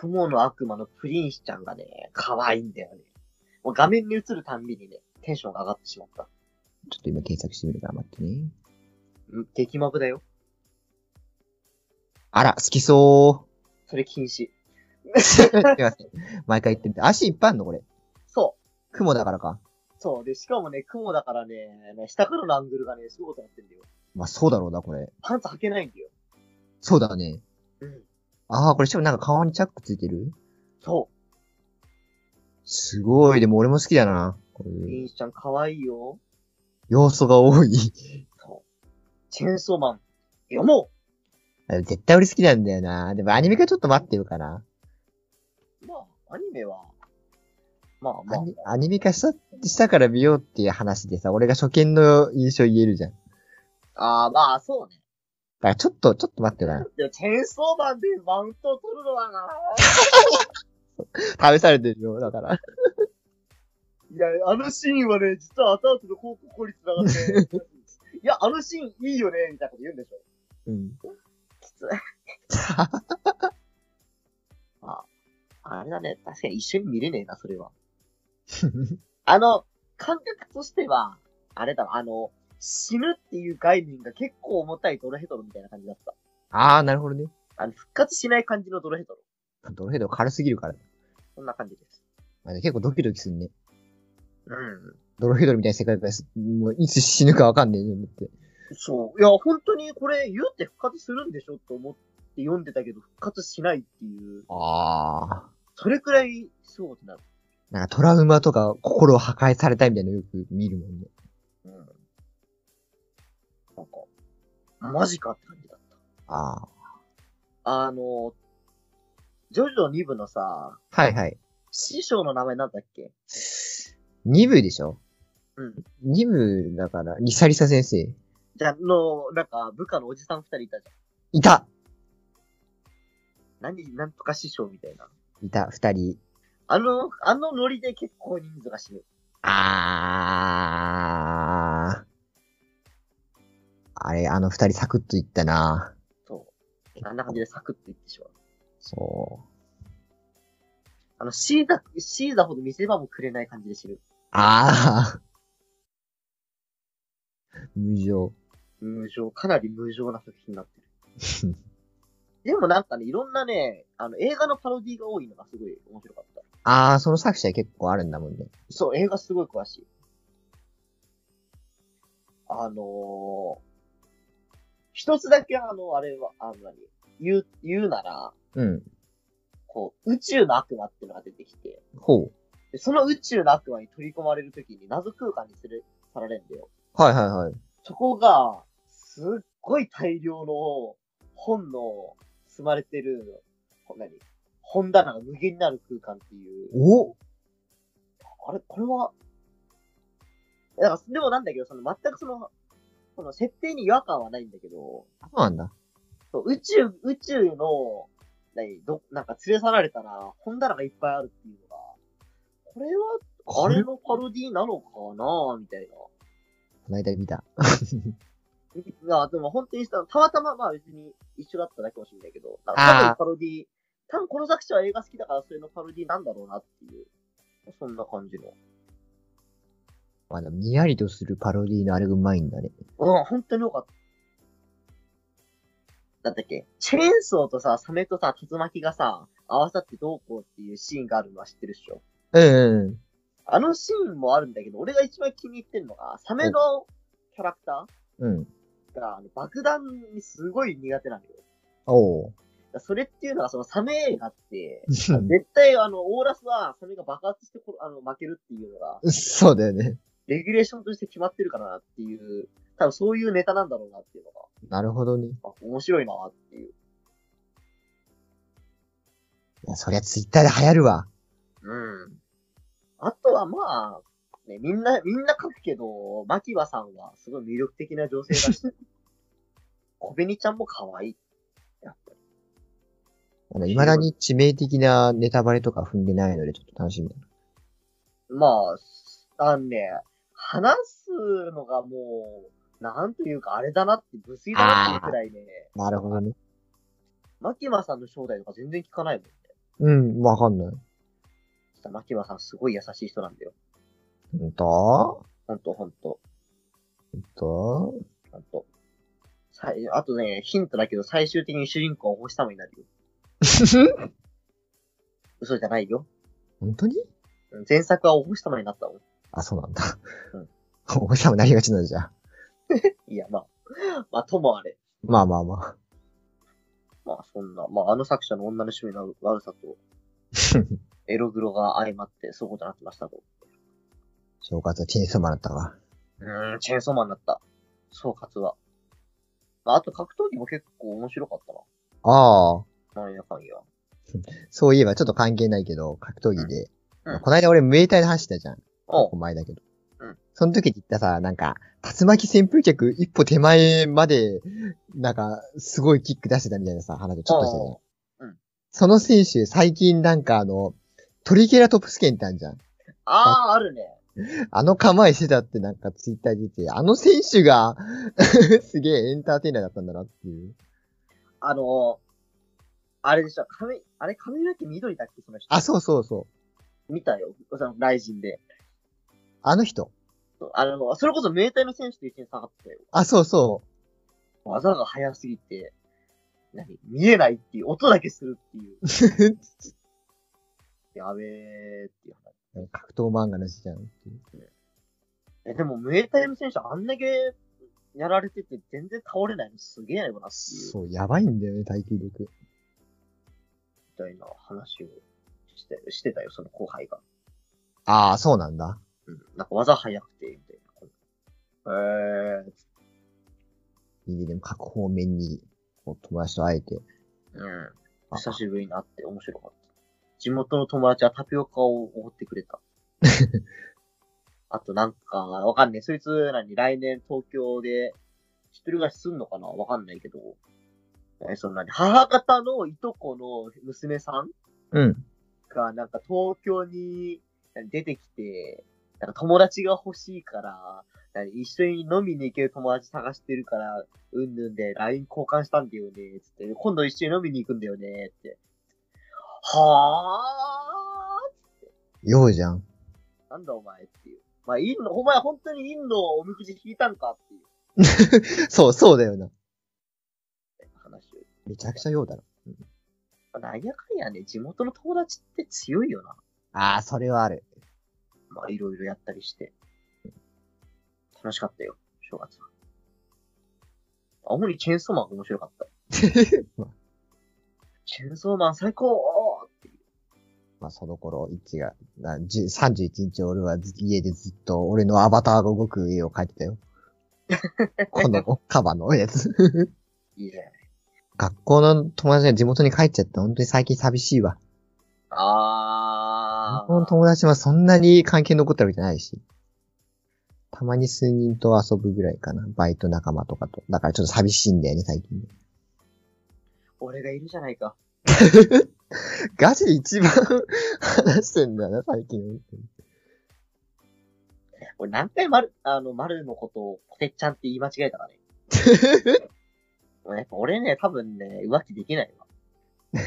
雲の悪魔のプリンスちゃんがね、可愛いんだよね。もう画面に映るたんびにね、テンションが上がってしまった。ちょっと今検索してみるから待ってね。うん、激マブだよ。あら、好きそそれ禁止。う。すいません。毎回言ってみて。足いっぱいあんのこれ。そ雲だからか。う。そう。で、しかもね、雲だからね、下からのアングルがね、すごいことになってんだよ。まあ、そうだろうな、これ。パンツ履けないんだよ。そうだね。うん。ああ、これしかもなんか顔にチャックついてる？そう。すごい。でも俺も好きだな。こうプいうリンスちゃん可愛いよ。要素が多い。そう。チェーンソーマン、読も絶対俺好きなんだよな。でもアニメ化ちょっと待ってるかな。うまあ、アニメは、まあまあア、ニメ化した、したから見ようっていう話でさ、俺が初見の印象言えるじゃん。だああ、まあ、そうね。からちょっと、ちょっと待ってよな。でも、チェーンソーマンでマウントを取るのはな試されてるよ、だから。いや、あのシーンはね、実は後々の広告に繋がって、いや、あのシーンいいよね、みたいなこと言うんでしょ。うん。きつい。あ、あれだね、確かに一緒に見れねえな、それは。あの、感覚としては、あれだわ、あの、死ぬっていう概念が結構重たいドロヘドロみたいな感じだった。あー、なるほどね。あの、復活しない感じのドロヘドロ。ドロヘド軽すぎるから。そんな感じです。まあ結構ドキドキするね。うん。ドロヘドロみたいな世界です。もういつ死ぬかわかんねえよって。そう。いや、本当にこれ言うって復活するんでしょと思って読んでたけど、復活しないっていう。あそれくらい、そうってなる。ー。なんかトラウマとか心を破壊されたみたいなのよく見るもんね。うん。なんか、マジかって感じだった。ああの、ジョジョ2部のさ、ー。はいはい。師匠の名前なんだっけ？2部でしょ？うん。?2 部だから、リサリサ先生。じゃあ、の、なんか、部下のおじさん二人いたじゃん。いた何、なんとか師匠みたいな。いた、二人。あの、あのノリで結構人数が死ぬ。あー。あれ、あの二人サクッといったなそう。あんな感じでサクッといってしまう。そう。あの、シーザ、シーザほど見せ場もくれない感じで死ぬ。あー。無情。無情、かなり無情な作品になってる。でもなんかね、いろんなね、あの、映画のパロディが多いのがすごい面白かった。あー、その作者結構あるんだもんね。そう、映画すごい詳しい。あのー、一つだけあの、あれは、あの何、言う、言うなら、うん。こう、宇宙の悪魔っていうのが出てきて、ほう。でその宇宙の悪魔に取り込まれるときに謎空間にする、さられるんだよ。はいはいはい。そこが、すっごい大量の本の積まれてる、こ何？本棚が無限になる空間っていう。お？あれ？これは、だから、でもなんだけど、その全くその、その設定に違和感はないんだけど、そうなんだ。そう宇宙、宇宙の、何、ど、なんか連れ去られたら、本棚がいっぱいあるっていうのが、これは、あれのパロディなのかなみたいな。この間見た。いや、でも本当にさ、たまたままあ別に一緒だっただけかもしれないけど、なんあーかパロディ、多分この作者は映画好きだからそれのパロディなんだろうなっていう、そんな感じの。まあでも、にやりとするパロディのあれがうまいんだね。うん、本当によかった。なんだっけチェーンソーとさ、サメとさ、竜巻がさ、合わさってどうこうっていうシーンがあるのは知ってるっしょ？うんうん。あのシーンもあるんだけど、俺が一番気に入ってるのが、サメのキャラクタうん。ーが、爆弾にすごい苦手なんだよ。おう。それっていうのは、そのサメ映画って、うん絶対あの、オーラスはサメが爆発してこあの負けるっていうのが、そうだよね。レギュレーションとして決まってるからなっていう、多分そういうネタなんだろうなっていうのが、なるほどね。面白いなっていう。や、そりゃツイッターで流行るわ。うん。あとはまあ、ね、みんな、みんな書くけど、マキバさんはすごい魅力的な女性だし、小紅ちゃんも可愛い。やっぱり。あの、未だに致命的なネタバレとか踏んでないので、ちょっと楽しみだな。まあ、あのね、話すのがもう、なんというかあれだなって、無粋だなっていうくらいね、なるほどね。マキマさんの正体とか全然聞かないもんね。うん、わかんない。マキマさんすごい優しい人なんだよ。ほんとほんとほんと。ほんとほんと。あとね、ヒントだけど最終的に主人公は星様になるよ。嘘じゃないよ。本当に？うん前作はお星様になったもん。あ、そうなんだ。うん。お前さんもなりがちなんじゃん。いや、まあ、まあ、ともあれ。まあまあままあ、そんな、まあ、あの作者の女の趣味の悪さと、あ。エログロが相まって、そうことになってましたと。正月はチェーンソーマンだったわ。うーん、チェーンソーマンになった。総括は。まあ、あと格闘技も結構面白かったああ。そういえばちょっと関係ないけど、格闘技で。うんうんこの間俺ムエタイで走ったじゃん。おお前だけど。うんその時に言ったさ、なんか、竜巻旋風脚一歩手前まで、なんか、すごいキック出してたみたいなさ、話をちょっとしたじゃん。うんその選手、最近なんかあの、トリケラトプス剣ってあるじゃん。あー、あるね。あの構えしてたってなんかツイッターで出て、あの選手が、すげえエンターテイナーだったんだなっていう。あのー、あれでしょ、髪、あれ髪の毛緑だっけ？その人。あ、そうそうそう。見たよ。その、ライジンで。あの人？あの、それこそ名体の選手と一緒に下がってたよ。あ、そうそ技が速すぎて、何？見えないっていう、音だけするっていう。う。やべーっていう話。格闘漫画のしじゃんっていう。え、でも、ムエタイの選手あんだけやられてて全然倒れないのすげえよなっていう、そう、やばいんだよね、耐久力。みたいな話をして、してたよ、その後輩が。ああ、そうなんだ。うん。なんか技速くて、みたいな。えー、いいね、でも各方面に、こう友達と会えて。うん。あ久しぶりに会って面白かった。地元の友達はタピオカをおごってくれた。あとなんか、わかんない。そいつ何来年東京で一人暮らしすんのかな？わかんないけど。え、そんなに、母方のいとこの娘さんうん。がなんか東京に出てきて、なんか友達が欲しいから、何一緒に飲みに行ける友達探してるから、うんぬんで LINE 交換したんだよね、つって、今度一緒に飲みに行くんだよね、って。はぁようじゃん。ーなんだお前っていう。まあ、インの、お前本当にインのおみくじ引いたんかっていう そう、そうだよな。めちゃくちゃようだろ。なんやかんやね、地元の友達って強いよな。ああ、それはある。まあ、いろいろやったりして。楽しかったよ、正月は。青森チェーンソーマンが面白かった。チェーンソーマン最高っていう。まあ、その頃、一が、な10 31日俺はず家でずっと俺のアバターが動く絵を描いてたよ。このカバのやつ。いいじゃない。学校の友達が地元に帰っちゃって本当に最近寂しいわ。あ学校の友達はそんなに関係残ったわけじゃないし。たまに数人と遊ぶぐらいかな。バイト仲間とかと。だからちょっと寂しいんだよね、最近。俺がいるじゃないか。ガチで一番話してんだよな、最近。俺何回まる、あの、まるのことをこてっちゃんって言い間違えたかね。やっぱ俺ね、多分ね、浮気できないわ。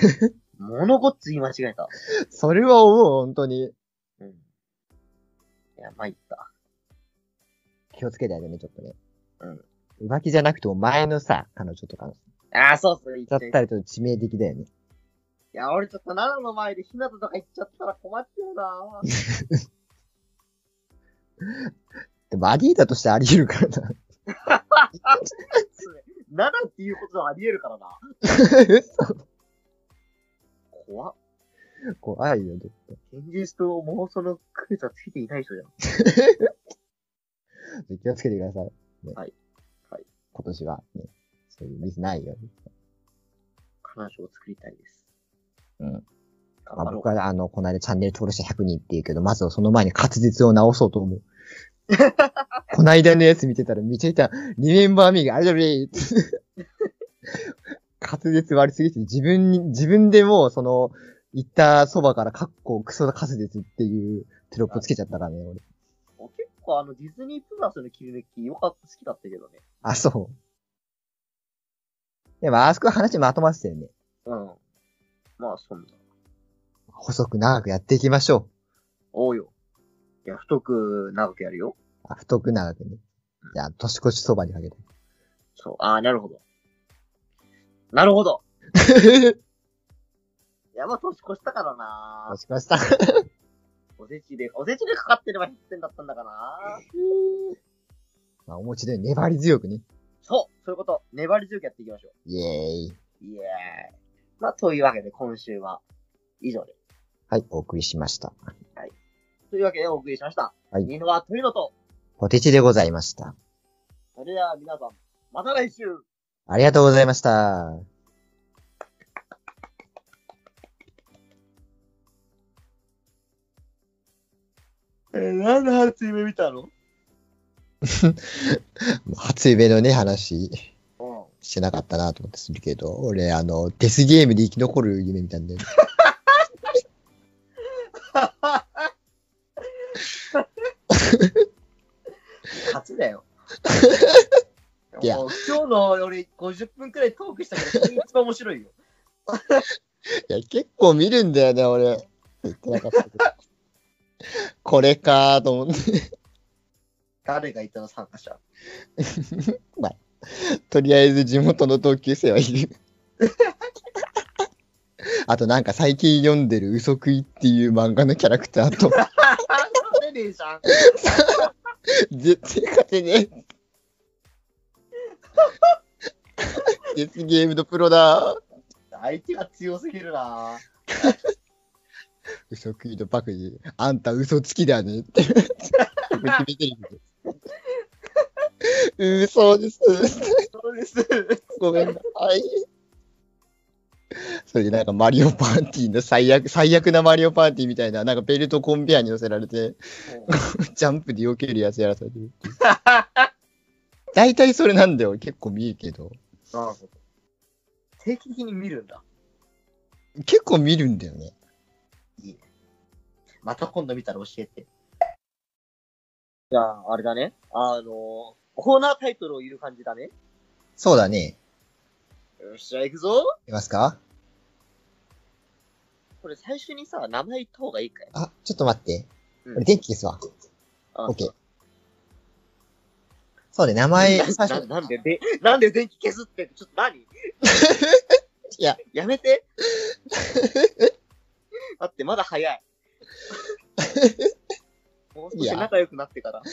物ごっつ言い間違えた。それは思う、本当に。うん。いや、参った。気をつけてあげね、ちょっとね。うん。浮気じゃなくても前のさ、彼女とかの。ああ、そうそう、言っちだゃった。りと致命的だよね。いや、俺ちょっと奈良の前で日向とか行っちゃったら困っちゃうな。でもアディーだとしてあり得るからな。7っていうことはあり得るからな。怖っ。怖いよ、ちょっと。現実と妄想の区別はついていない人じゃん。気をつけてください。ね、はい。はい。今年は、ね、そういうミスないように。彼女を作りたいです。うん。あ、僕は、あの、この間チャンネル登録者100人って言うけど、まずはその前に滑舌を直そうと思う。この間のやつ見てたらめちゃめちゃ、リメンバーミーがあれだべ滑舌悪すぎて自分に、自分でもうその、行ったそばからカッコクソ滑舌っていうテロップつけちゃったからね、俺。結構あの、ディズニープラスの切り抜きよかった、好きだったけどね。あ、そう。でも、あそこは話まとまってたよね。うん。まあ、そんな。細く長くやっていきましょおうよ。いや、太く長くやるよ。う。あ太く長くね。じゃあ、年越しそばにかけて。そう。ああ、なるほど。なるほど。いや、まあ、年越したからな年越した。おせちで、おせちでかかってれば100点だったんだかな まあ、お餅で粘り強くね。そうそういうこと。粘り強くやっていきましょイエーイ。う。イエーイ。まあ、というわけで今週は以上で。はい、お送りしました。というわけでお送りしました。はいニノはというのと、ポテチでございました。それでは皆さん、また来週ありがとうございました。えー、なんで初夢見たの？初夢のね、話、うん。してなかったなと思ってするけど、俺、あの、デスゲームで生き残る夢見たんだよ ね。初だよ。いやもう今日の俺50分くらいトークしたけど、それが一番面白いよ。いや、結構見るんだよね、俺。言ってなかったけど。これかーと思って。誰がいたの参加者？とりあえず地元の同級生はいる。あとなんか最近読んでる嘘食いっていう漫画のキャラクターと、勝てねえじゃん。絶対勝てねえ。デスゲームのプロだ。相手が強すぎるな嘘食いのバクに、あんた嘘つきだねって。嘘です。そうです。ごめんなさい。それでなんかマリオパーティーの最悪、最悪なマリオパーティーみたいな、なんかベルトコンベアに乗せられて、ジャンプで避けるやつやらされてる。大体それなんだよ。結構見るけど。なるほど。定期的に見るんだ。結構見るんだよね。また今度見たら教えて。じゃあ、あれだね。あの、コーナータイトルを言う感じだね。そうだね。よっしゃ、行くぞ。いますかこれ最初にさ、名前言った方がいいかい？あ、ちょっと待って。うん俺電気消すわ。あオッケー。そうで、名前、最な初、なんでで、なんで電気消すって、ちょっと何？いや、やめて。だってまだ早い。もう少し仲良くなってから。い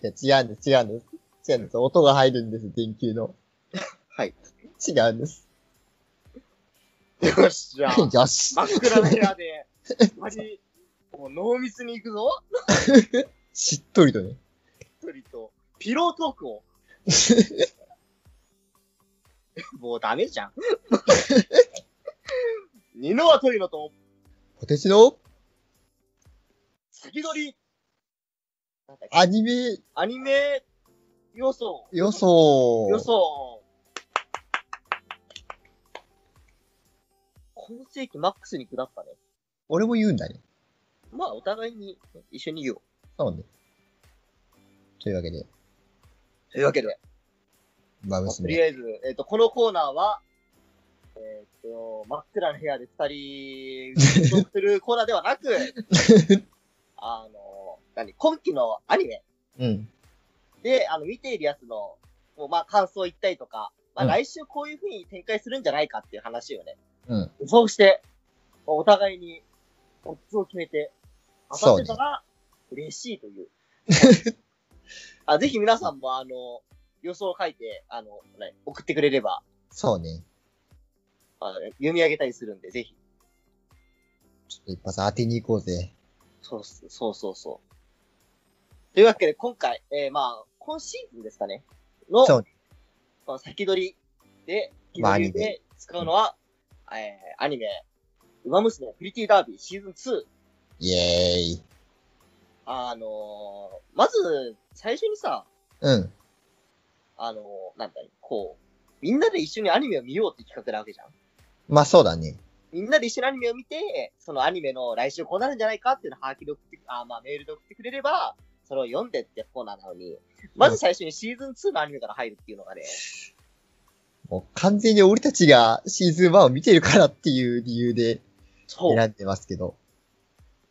や違うんです、違うんです。違うんです。音が入るんです、電球の。はい。違うんです。よし、じゃあ、よし。真っ暗な部屋で、マジ、もう濃密に行くぞ。しっとりとね。一人と、ピロートークを。もうダメじゃん。ニノワトリノと、ポテチの？先取り。アニメアニメ予想。予想。予想。今世紀マックスに下ったね。俺も言うんだね。まあ、お互いに一緒に言おう。そうね。というわけで、というわけで、まあまあとり娘。あえず、えっ、と、このコーナーは、えっ、と、真っ暗な部屋で二人、トークするコーナーではなく、あの、何、今期のアニメうん。で、あの、見ているやつの、もうまあ、感想言ったりとか、まあ、うん来週こういう風に展開するんじゃないかっていう話をね、うん。そうして、お互いに、オッズを決めて、当たってたら、嬉しいという。あぜひ皆さんも、あの、予想を書いて、あの、ね、送ってくれれば、そうね。あの読み上げたりするんで、ぜひ。ちょっと一発当てに行こうぜ。そうっす、そうそうそう。というわけで、今回、えー、まあ、今シーズンですかね。の、そうこの先取りで、まあ先取りで使うのは、えー、アニメ、ウマ娘プリティダービーシーズン2。イエーイ。あのー、まず、最初にさ、うん。あのー、なんだい、こう、みんなで一緒にアニメを見ようって企画なわけじゃん。まあそうだね。みんなで一緒にアニメを見て、そのアニメの来週こうなるんじゃないかっていうのを把握で送って、あ、まあメールで送ってくれれば、それを読んでってコーナーなのに、まず最初にシーズン2のアニメから入るっていうのがね、もう完全に俺たちがシーズン1を見てるからっていう理由で。選んでますけど。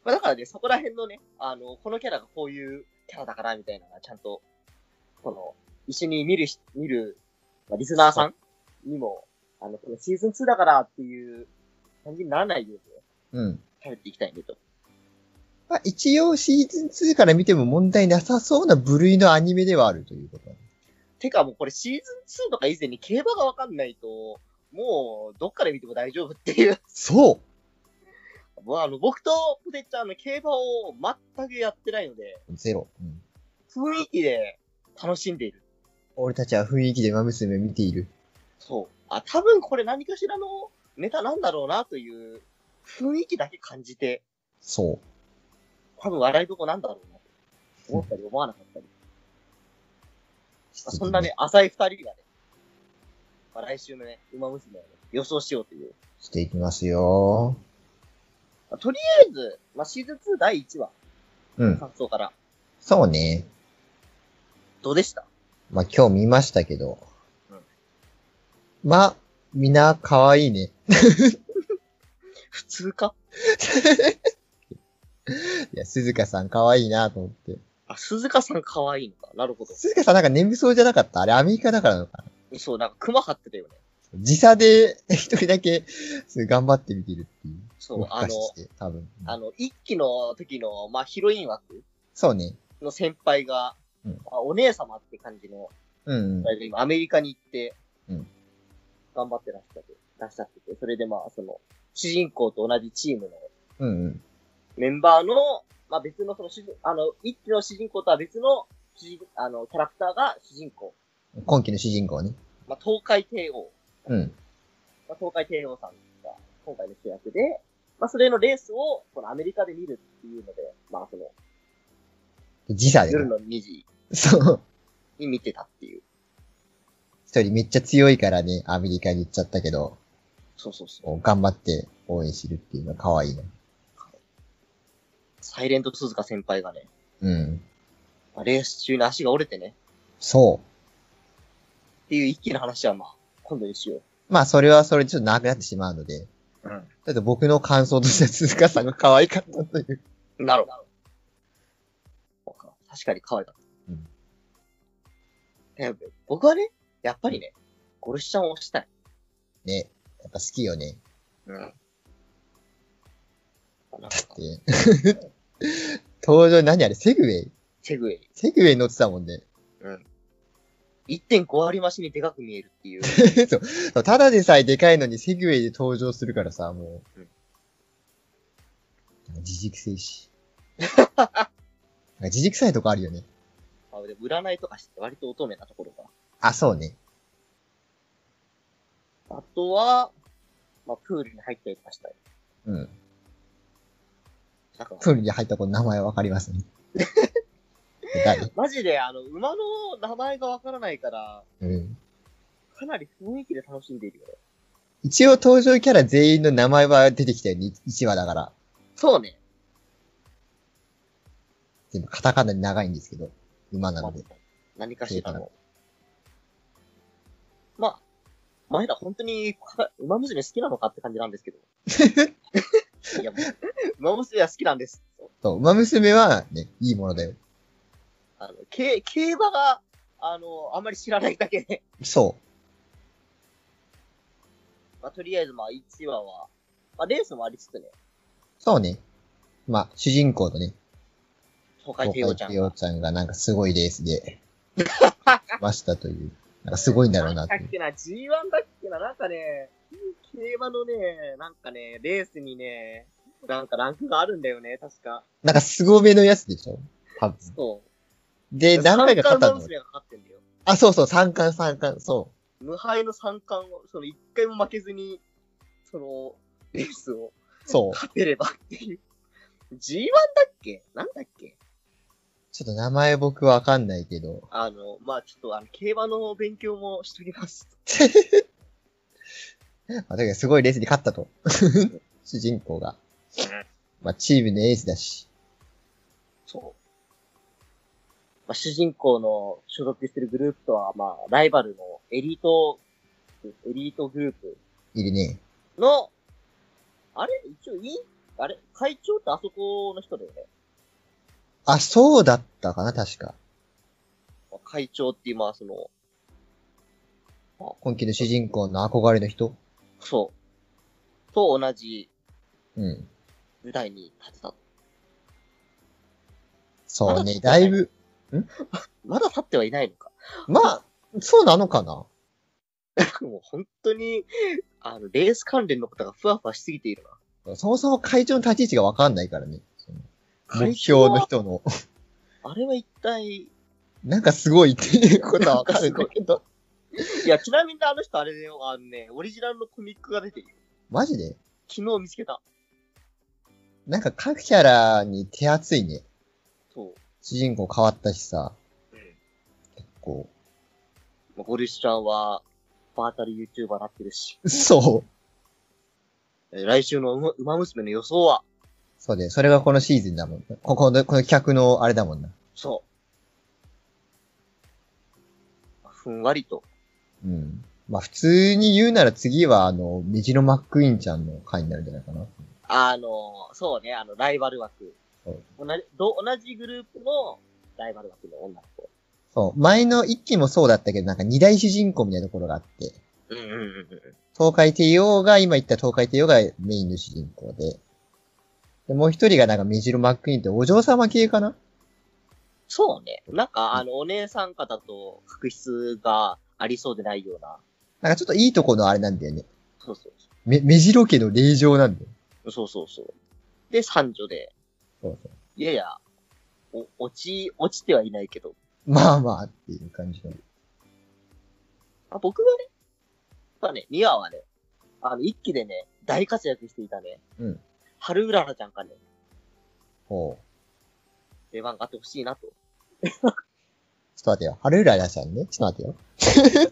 まあ、だからね、そこら辺のね、あの、このキャラがこういうキャラだからみたいなのがちゃんと、この、一緒に見るし、見る、まあ、リスナーさんにも、あの、このシーズン2だからっていう感じにならないようにね、うん。食べていきたいねと。まあ一応シーズン2から見ても問題なさそうな部類のアニメではあるということだね。てかもうこれシーズン2とか以前に競馬がわかんないと、もう、どっから見ても大丈夫っていう。そうもうあの、僕とポテッチャーの競馬を全くやってないので、ゼロ。うん。雰囲気で楽しんでいる。俺たちは雰囲気で馬娘を見ている。そう。あ、多分これ何かしらのネタなんだろうなという雰囲気だけ感じて、そう。多分笑いどこなんだろうなと思ったり思わなかったり。まあそんなね、浅い二人がね、まあ、来週のね、馬娘をね、予想しようという。していきますよ。まあとりあえず、まあ、シーズン2第1話、うん。感想から、そうね。どうでした？まあ今日見ましたけど。うんまあ、みんな可愛いね。普通か？いや、鈴鹿さん可愛いなと思って。あ、鈴鹿さん可愛いのか？なるほど。鈴鹿さんなんか眠そうじゃなかった？あれアメリカだからなのかな？そう、なんか熊張ってたよね。時差で一人だけ頑張って見てるっていう。そう、あの、多分。あの、一期の時の、まあ、ヒロイン枠？そうね。の先輩が、うんあお姉様って感じの、うん、うん。今アメリカに行って、うん頑張ってらっしゃって、らっしゃってて、それでまあ、その、主人公と同じチームのうんうん。メンバーの、まあ別のその主人、あの、一期の主人公とは別の主人、あの、キャラクターが主人公。今期の主人公ね。まあ東海帝王。うん。まあ、東海帝王さんが今回の主役で、まあそれのレースを、このアメリカで見るっていうので、まあその、時差で夜ね。の2時そう。に見てたっていう。一人めっちゃ強いからね、アメリカに行っちゃったけど、そうそうそう。頑張って応援してるっていうのは可愛いな。サイレント鈴鹿先輩がね、うん。まあ、レース中に足が折れてね、そう。っていう一気の話はまあ、今度にしよう。まあ、それはそれでちょっと長くなってしまうので、うん。だって僕の感想としては鈴鹿さんが可愛かったという。なるほど。そうか確かに可愛かった。うんで僕はね、やっぱりね、ゴルシちゃんを押したい。ね。やっぱ好きよね。うん。なんかで登場何あれセグウェイセグウェイ。セグウェイ乗ってたもんね。1.5割増しにでかく見えるってい う。そう。ただでさえでかいのにセグウェイで登場するからさ、もう。うんなんか自軸性し。なんか自軸臭いとこあるよね。あでも占いとかして割と乙女なところが。あ、そうね。あとは、まあ、プールに入ったりとかしたい。うん。プールに入った子の名前わかりますね。誰？マジで、あの、馬の名前がわからないから、うん。かなり雰囲気で楽しんでいるよね。一応登場キャラ全員の名前は出てきたよね。1話だから。そうね。全部カタカナで長いんですけど。馬なので。何かしらの。まあ、前ら本当にか馬娘好きなのかって感じなんですけど。いや、もう馬娘は好きなんです。そう、馬娘はね、いいものだよ。あの、競競馬が、あの、あんまり知らないだけで。そまあ、とりあえずまあ、1話は、まあ、レースもありつつね、う。そうね。まあ、主人公とね、東海帝王ちゃんちゃんがなんかすごいレースで、ましたという。なんかすごいんだろうなって。だっけな、G1 だっけな、なんかね、競馬のね、なんかね、レースにね、なんかランクがあるんだよね、確か。なんかすごめのやつでしょ？多分。そう。で、何回か勝ったの？が勝ってんだよ。あ、そうそう、三冠三冠、そ無敗の三冠を、その一回も負けずに、その、レースをう。そう。勝てればっていう。G1 だっけ？なんだっけ？ちょっと名前僕わかんないけど。あの、まあちょっとあの、競馬の勉強もしときます。まあ、だけどすごいレースに勝ったと。主人公が。まあ、チームのエースだし。そう。まあ、主人公の所属してるグループとは、まあ、ライバルのエリート、エリートグループいるね。の、あれ？一応いい？あれ？会長ってあそこの人だよね。あ、そうだったかな、確か。まあ会長っていう、まあ、その、今期の主人公の憧れの人そう。と同じうん。舞台に立てた。そうね、だいぶ、まだ立ってはいないのか。まあ、そうなのかな？もう本当に、あの、レース関連のことがふわふわしすぎているな。そもそも会長の立ち位置がわかんないからね。その目会標の人の、あれは一体、なんかすごいっていうことはわかるんだけど。いや、ちなみにあの人あれだよ、あのね、オリジナルのコミックが出てるよ。マジで？昨日見つけた。なんか各キャラに手厚いね。そう。主人公変わったしさ、うん。結構。まあゴリスちゃんは、バータル YouTuber なってるし。そう。えー来週の馬馬娘の予想は、そうで、それがこのシーズンだもん。ここの、この企画のあれだもんな。そう。ふんわりと。うん。まあ普通に言うなら次はあの、メジロマックイーンちゃんの回になるんじゃないかな。あの、そうね、あの、ライバル枠。同じ、ど同じグループのライバル枠の女の子。そう。前の一期もそうだったけど、なんか二大主人公みたいなところがあって、うんうんうんうん。東海帝王が、今言った東海帝王がメインの主人公で、でもう一人がなんかメジロマックイーンってお嬢様系かなそうね。なんか、あの、お姉さん方と確執がありそうでないような。なんかちょっといいとこのあれなんだよね。そうそうめ、メジロ家の霊場なんだよ。そう。そうそうそう。で、三女で、そうそう。いやいや、お、落ち、落ちてはいないけど。まあまあっていう感じの。あ僕がね、やっぱね、ミワはね、あの、一期でね、大活躍していたね。うん。春うららちゃんがね、ほう。出番があってほしいなと。ちょっと待ってよ。春浦らちゃんね？ちょっと待ってよ。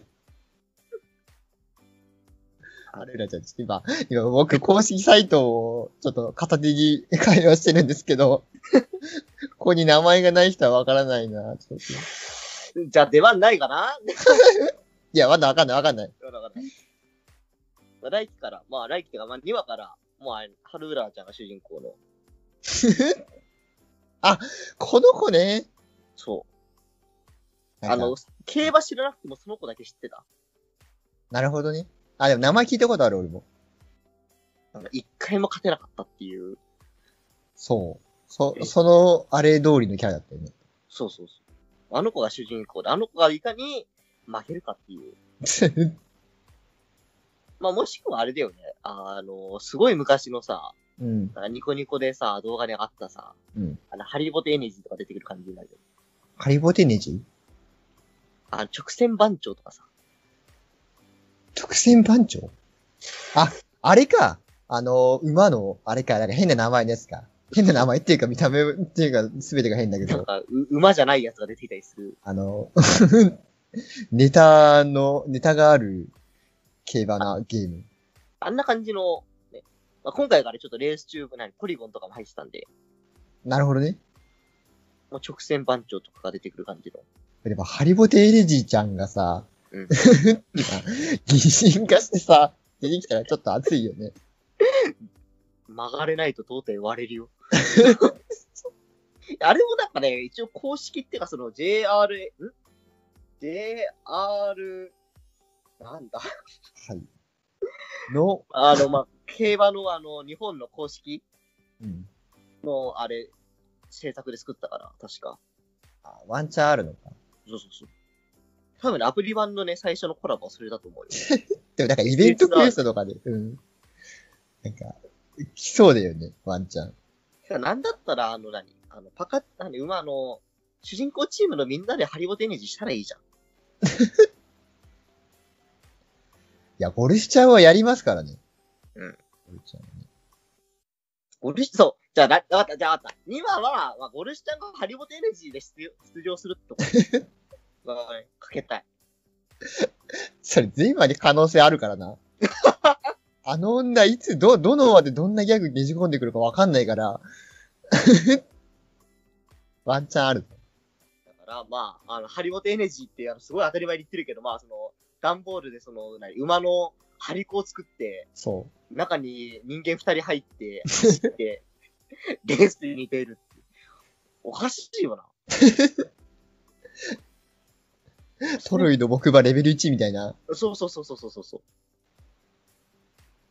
春浦ちゃん、ちょっと今、今僕公式サイトをちょっと片手に会話してるんですけど、ここに名前がない人はわからないな。ちょっとじゃあ出番ないかな？いや、まだわかんないわかんない。わかんないまあ、来期から、まあ来期っていうか、まあ2話から、もう春うららちゃんが主人公の。この子ね。そう。あの、競馬知らなくてもその子だけ知ってた。なるほどね。あ、でも名前聞いたことある俺も。なんか一回も勝てなかったっていう。そう。そえ、その、あれ通りのキャラだったよね。そうそうそう。あの子が主人公で、あの子がいかに負けるかっていう。まあもしくはあれだよね。あの、すごい昔のさ、うん。ニコニコでさ、動画に上がったさ、うん。あの、ハリボテエネジーとか出てくる感じになるよ。ハリボテネジあ、直線番長とかさ。直線番長？あ、あれか。あの、馬の、あれか、なんか変な名前のやつか。変な名前っていうか見た目っていうか全てが変だけど、なんか、う馬じゃないやつが出てきたりする。あの、ネタの、ネタがある競馬なゲーム。あんな感じの、ね。まあ、今回からちょっとレース中、何、ポリゴンとかも入ってたんで、なるほどね。もう直線番長とかが出てくる感じの。でも、ハリボテエレジーちゃんがさ、うん擬人化してさ、出てきたらちょっと熱いよね。曲がれないと到底割れるよ。あれもなんかね、一応公式っていうかその JR、ん ?JR、なんだ？はい。の、あの、まあ、競馬のあの、日本の公式？うん。の、あれ、制作で作ったから、確か。あワンチャンあるのか。そうそうそう。多分ね、アプリ版のね、最初のコラボはそれだと思うよ。でもなんかイベントクエストとかで、うん。なんか、来そうだよね、ワンチャン。てかなんだったら、あの何、あの、パカッ、何、馬の、主人公チームのみんなでハリボテネジしたらいいじゃん。いや、ゴルシちゃんはやりますからね。うん。ゴルシちゃんはね。ゴルシ、そう。じゃあ、な、わかった、じゃあわかった。2話は、まあ、ゴルシちゃんがハリボテエネジーで出出場するってこと。まあねかけたい。それ全話に可能性あるからな。あの女、いつ、ど、どの話でどんなギャグねじ込んでくるかわかんないから。ワンチャンある。だから、まあ、あの、ハリボテエネジーって、あの、すごい当たり前に言ってるけど、まあ、その、段ボールでその、何、馬の張り子を作って、そ中に人間二人入って、走って、レースに出るって。おかしいよな。う。トロイの木馬レベル1みたいな。そうそうそうそうそうそう。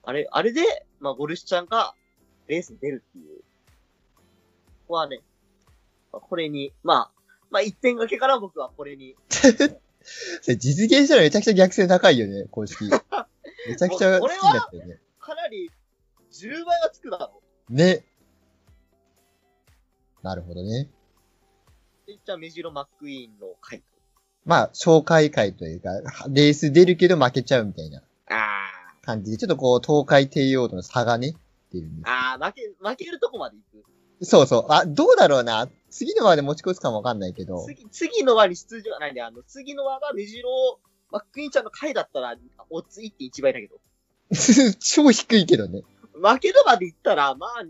あれ、あれで、まあ、ゴルシちゃんがレースに出るっていう。ここはね、まあこれに、まあ、まあ、一点掛けから僕はこれに、それ実現したらめちゃくちゃ逆性高いよね、公式。めちゃくちゃ好きになったよね。かなり10倍はつくだろね。なるほどね。う。じゃあ、メジロマックイーンの回まあ、紹介会というか、レース出るけど負けちゃうみたいな感じで、ちょっとこう、東海帝王との差がね、出るんです。あ。ああ、負け、負けるとこまで行く。そうそう。あ、どうだろうな。次の輪で持ち越すかもわかんないけど。次、次の輪に出場、ないんで、あの、次の輪がメジロマックイーンちゃんの回だったら、オッズ1.1倍だけど。超低いけどね。負けるまで行ったら、まあ、2、2、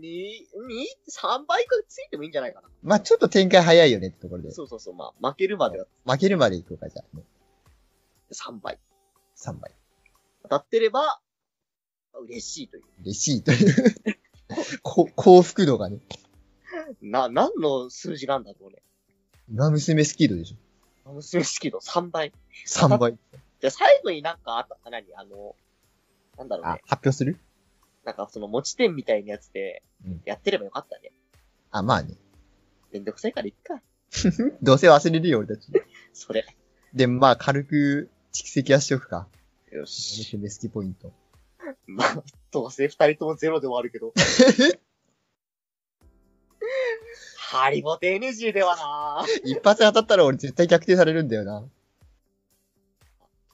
3倍くついてもいいんじゃないかな。まあちょっと展開早いよねってところで。そうそうそう、まあ、負けるまでは負けるまでいこうか、じゃあね。3倍。3倍。当たってれば、嬉しいという。嬉しいという。こ幸福度がね。な、何の数字なんだろうね。馬娘スキードでしょ。娘好き度3倍。3倍。じゃあ最後になんかあった、何？あの、なんだろうあね、。発表する？なんかその持ち点みたいなやつでうん、やってればよかったね。あ、まあね。めんどくさいからいっか。どうせ忘れるよ、俺たち。それ。で、まあ軽く蓄積はしておくか。よし。娘好きポイント。まあ、どうせ二人ともゼロで終わるけど。ハリボテエネジーではな一発当たったら俺絶対逆転されるんだよな。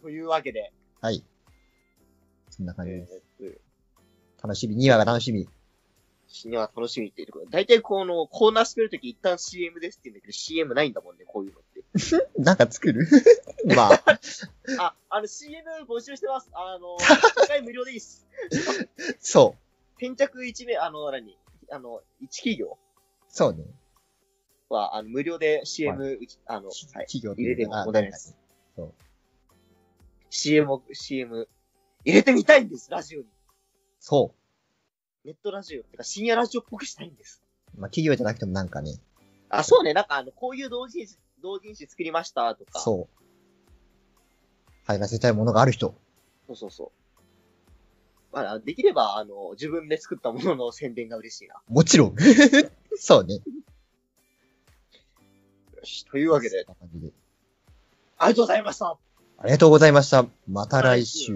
というわけで、はい。そんな感じです。えー楽しみ。2話が楽しみ。死には楽しみっていうところ。大体このコーナー進めるとき一旦 CM ですって言うんだけど CM ないんだもんね、こういうのって。なんか作る？まあ、あ、あの CM 募集してます。あの、一回無料でいいっす。そう。先着1名、あの、何？あの、1企業？そうね。は、あの、無料で CM、あの、はい。企業と入れても問題ないです。そう CM を、CM、入れてみたいんです、ラジオに。そネットラジオ。てか深夜ラジオっぽくしたいんです。う。まあ企業じゃなくてもなんかね、あ、そうね。なんかあの、こういう同人誌、同人誌作りましたとか。そう。入らせたいものがある人。そうそうそう。まあ、できれば、あの、自分で作ったものの宣伝が嬉しいな。もちろん。そうね。よし、というわけで、そんな感じでありがとうございましたありがとうございました。また来週。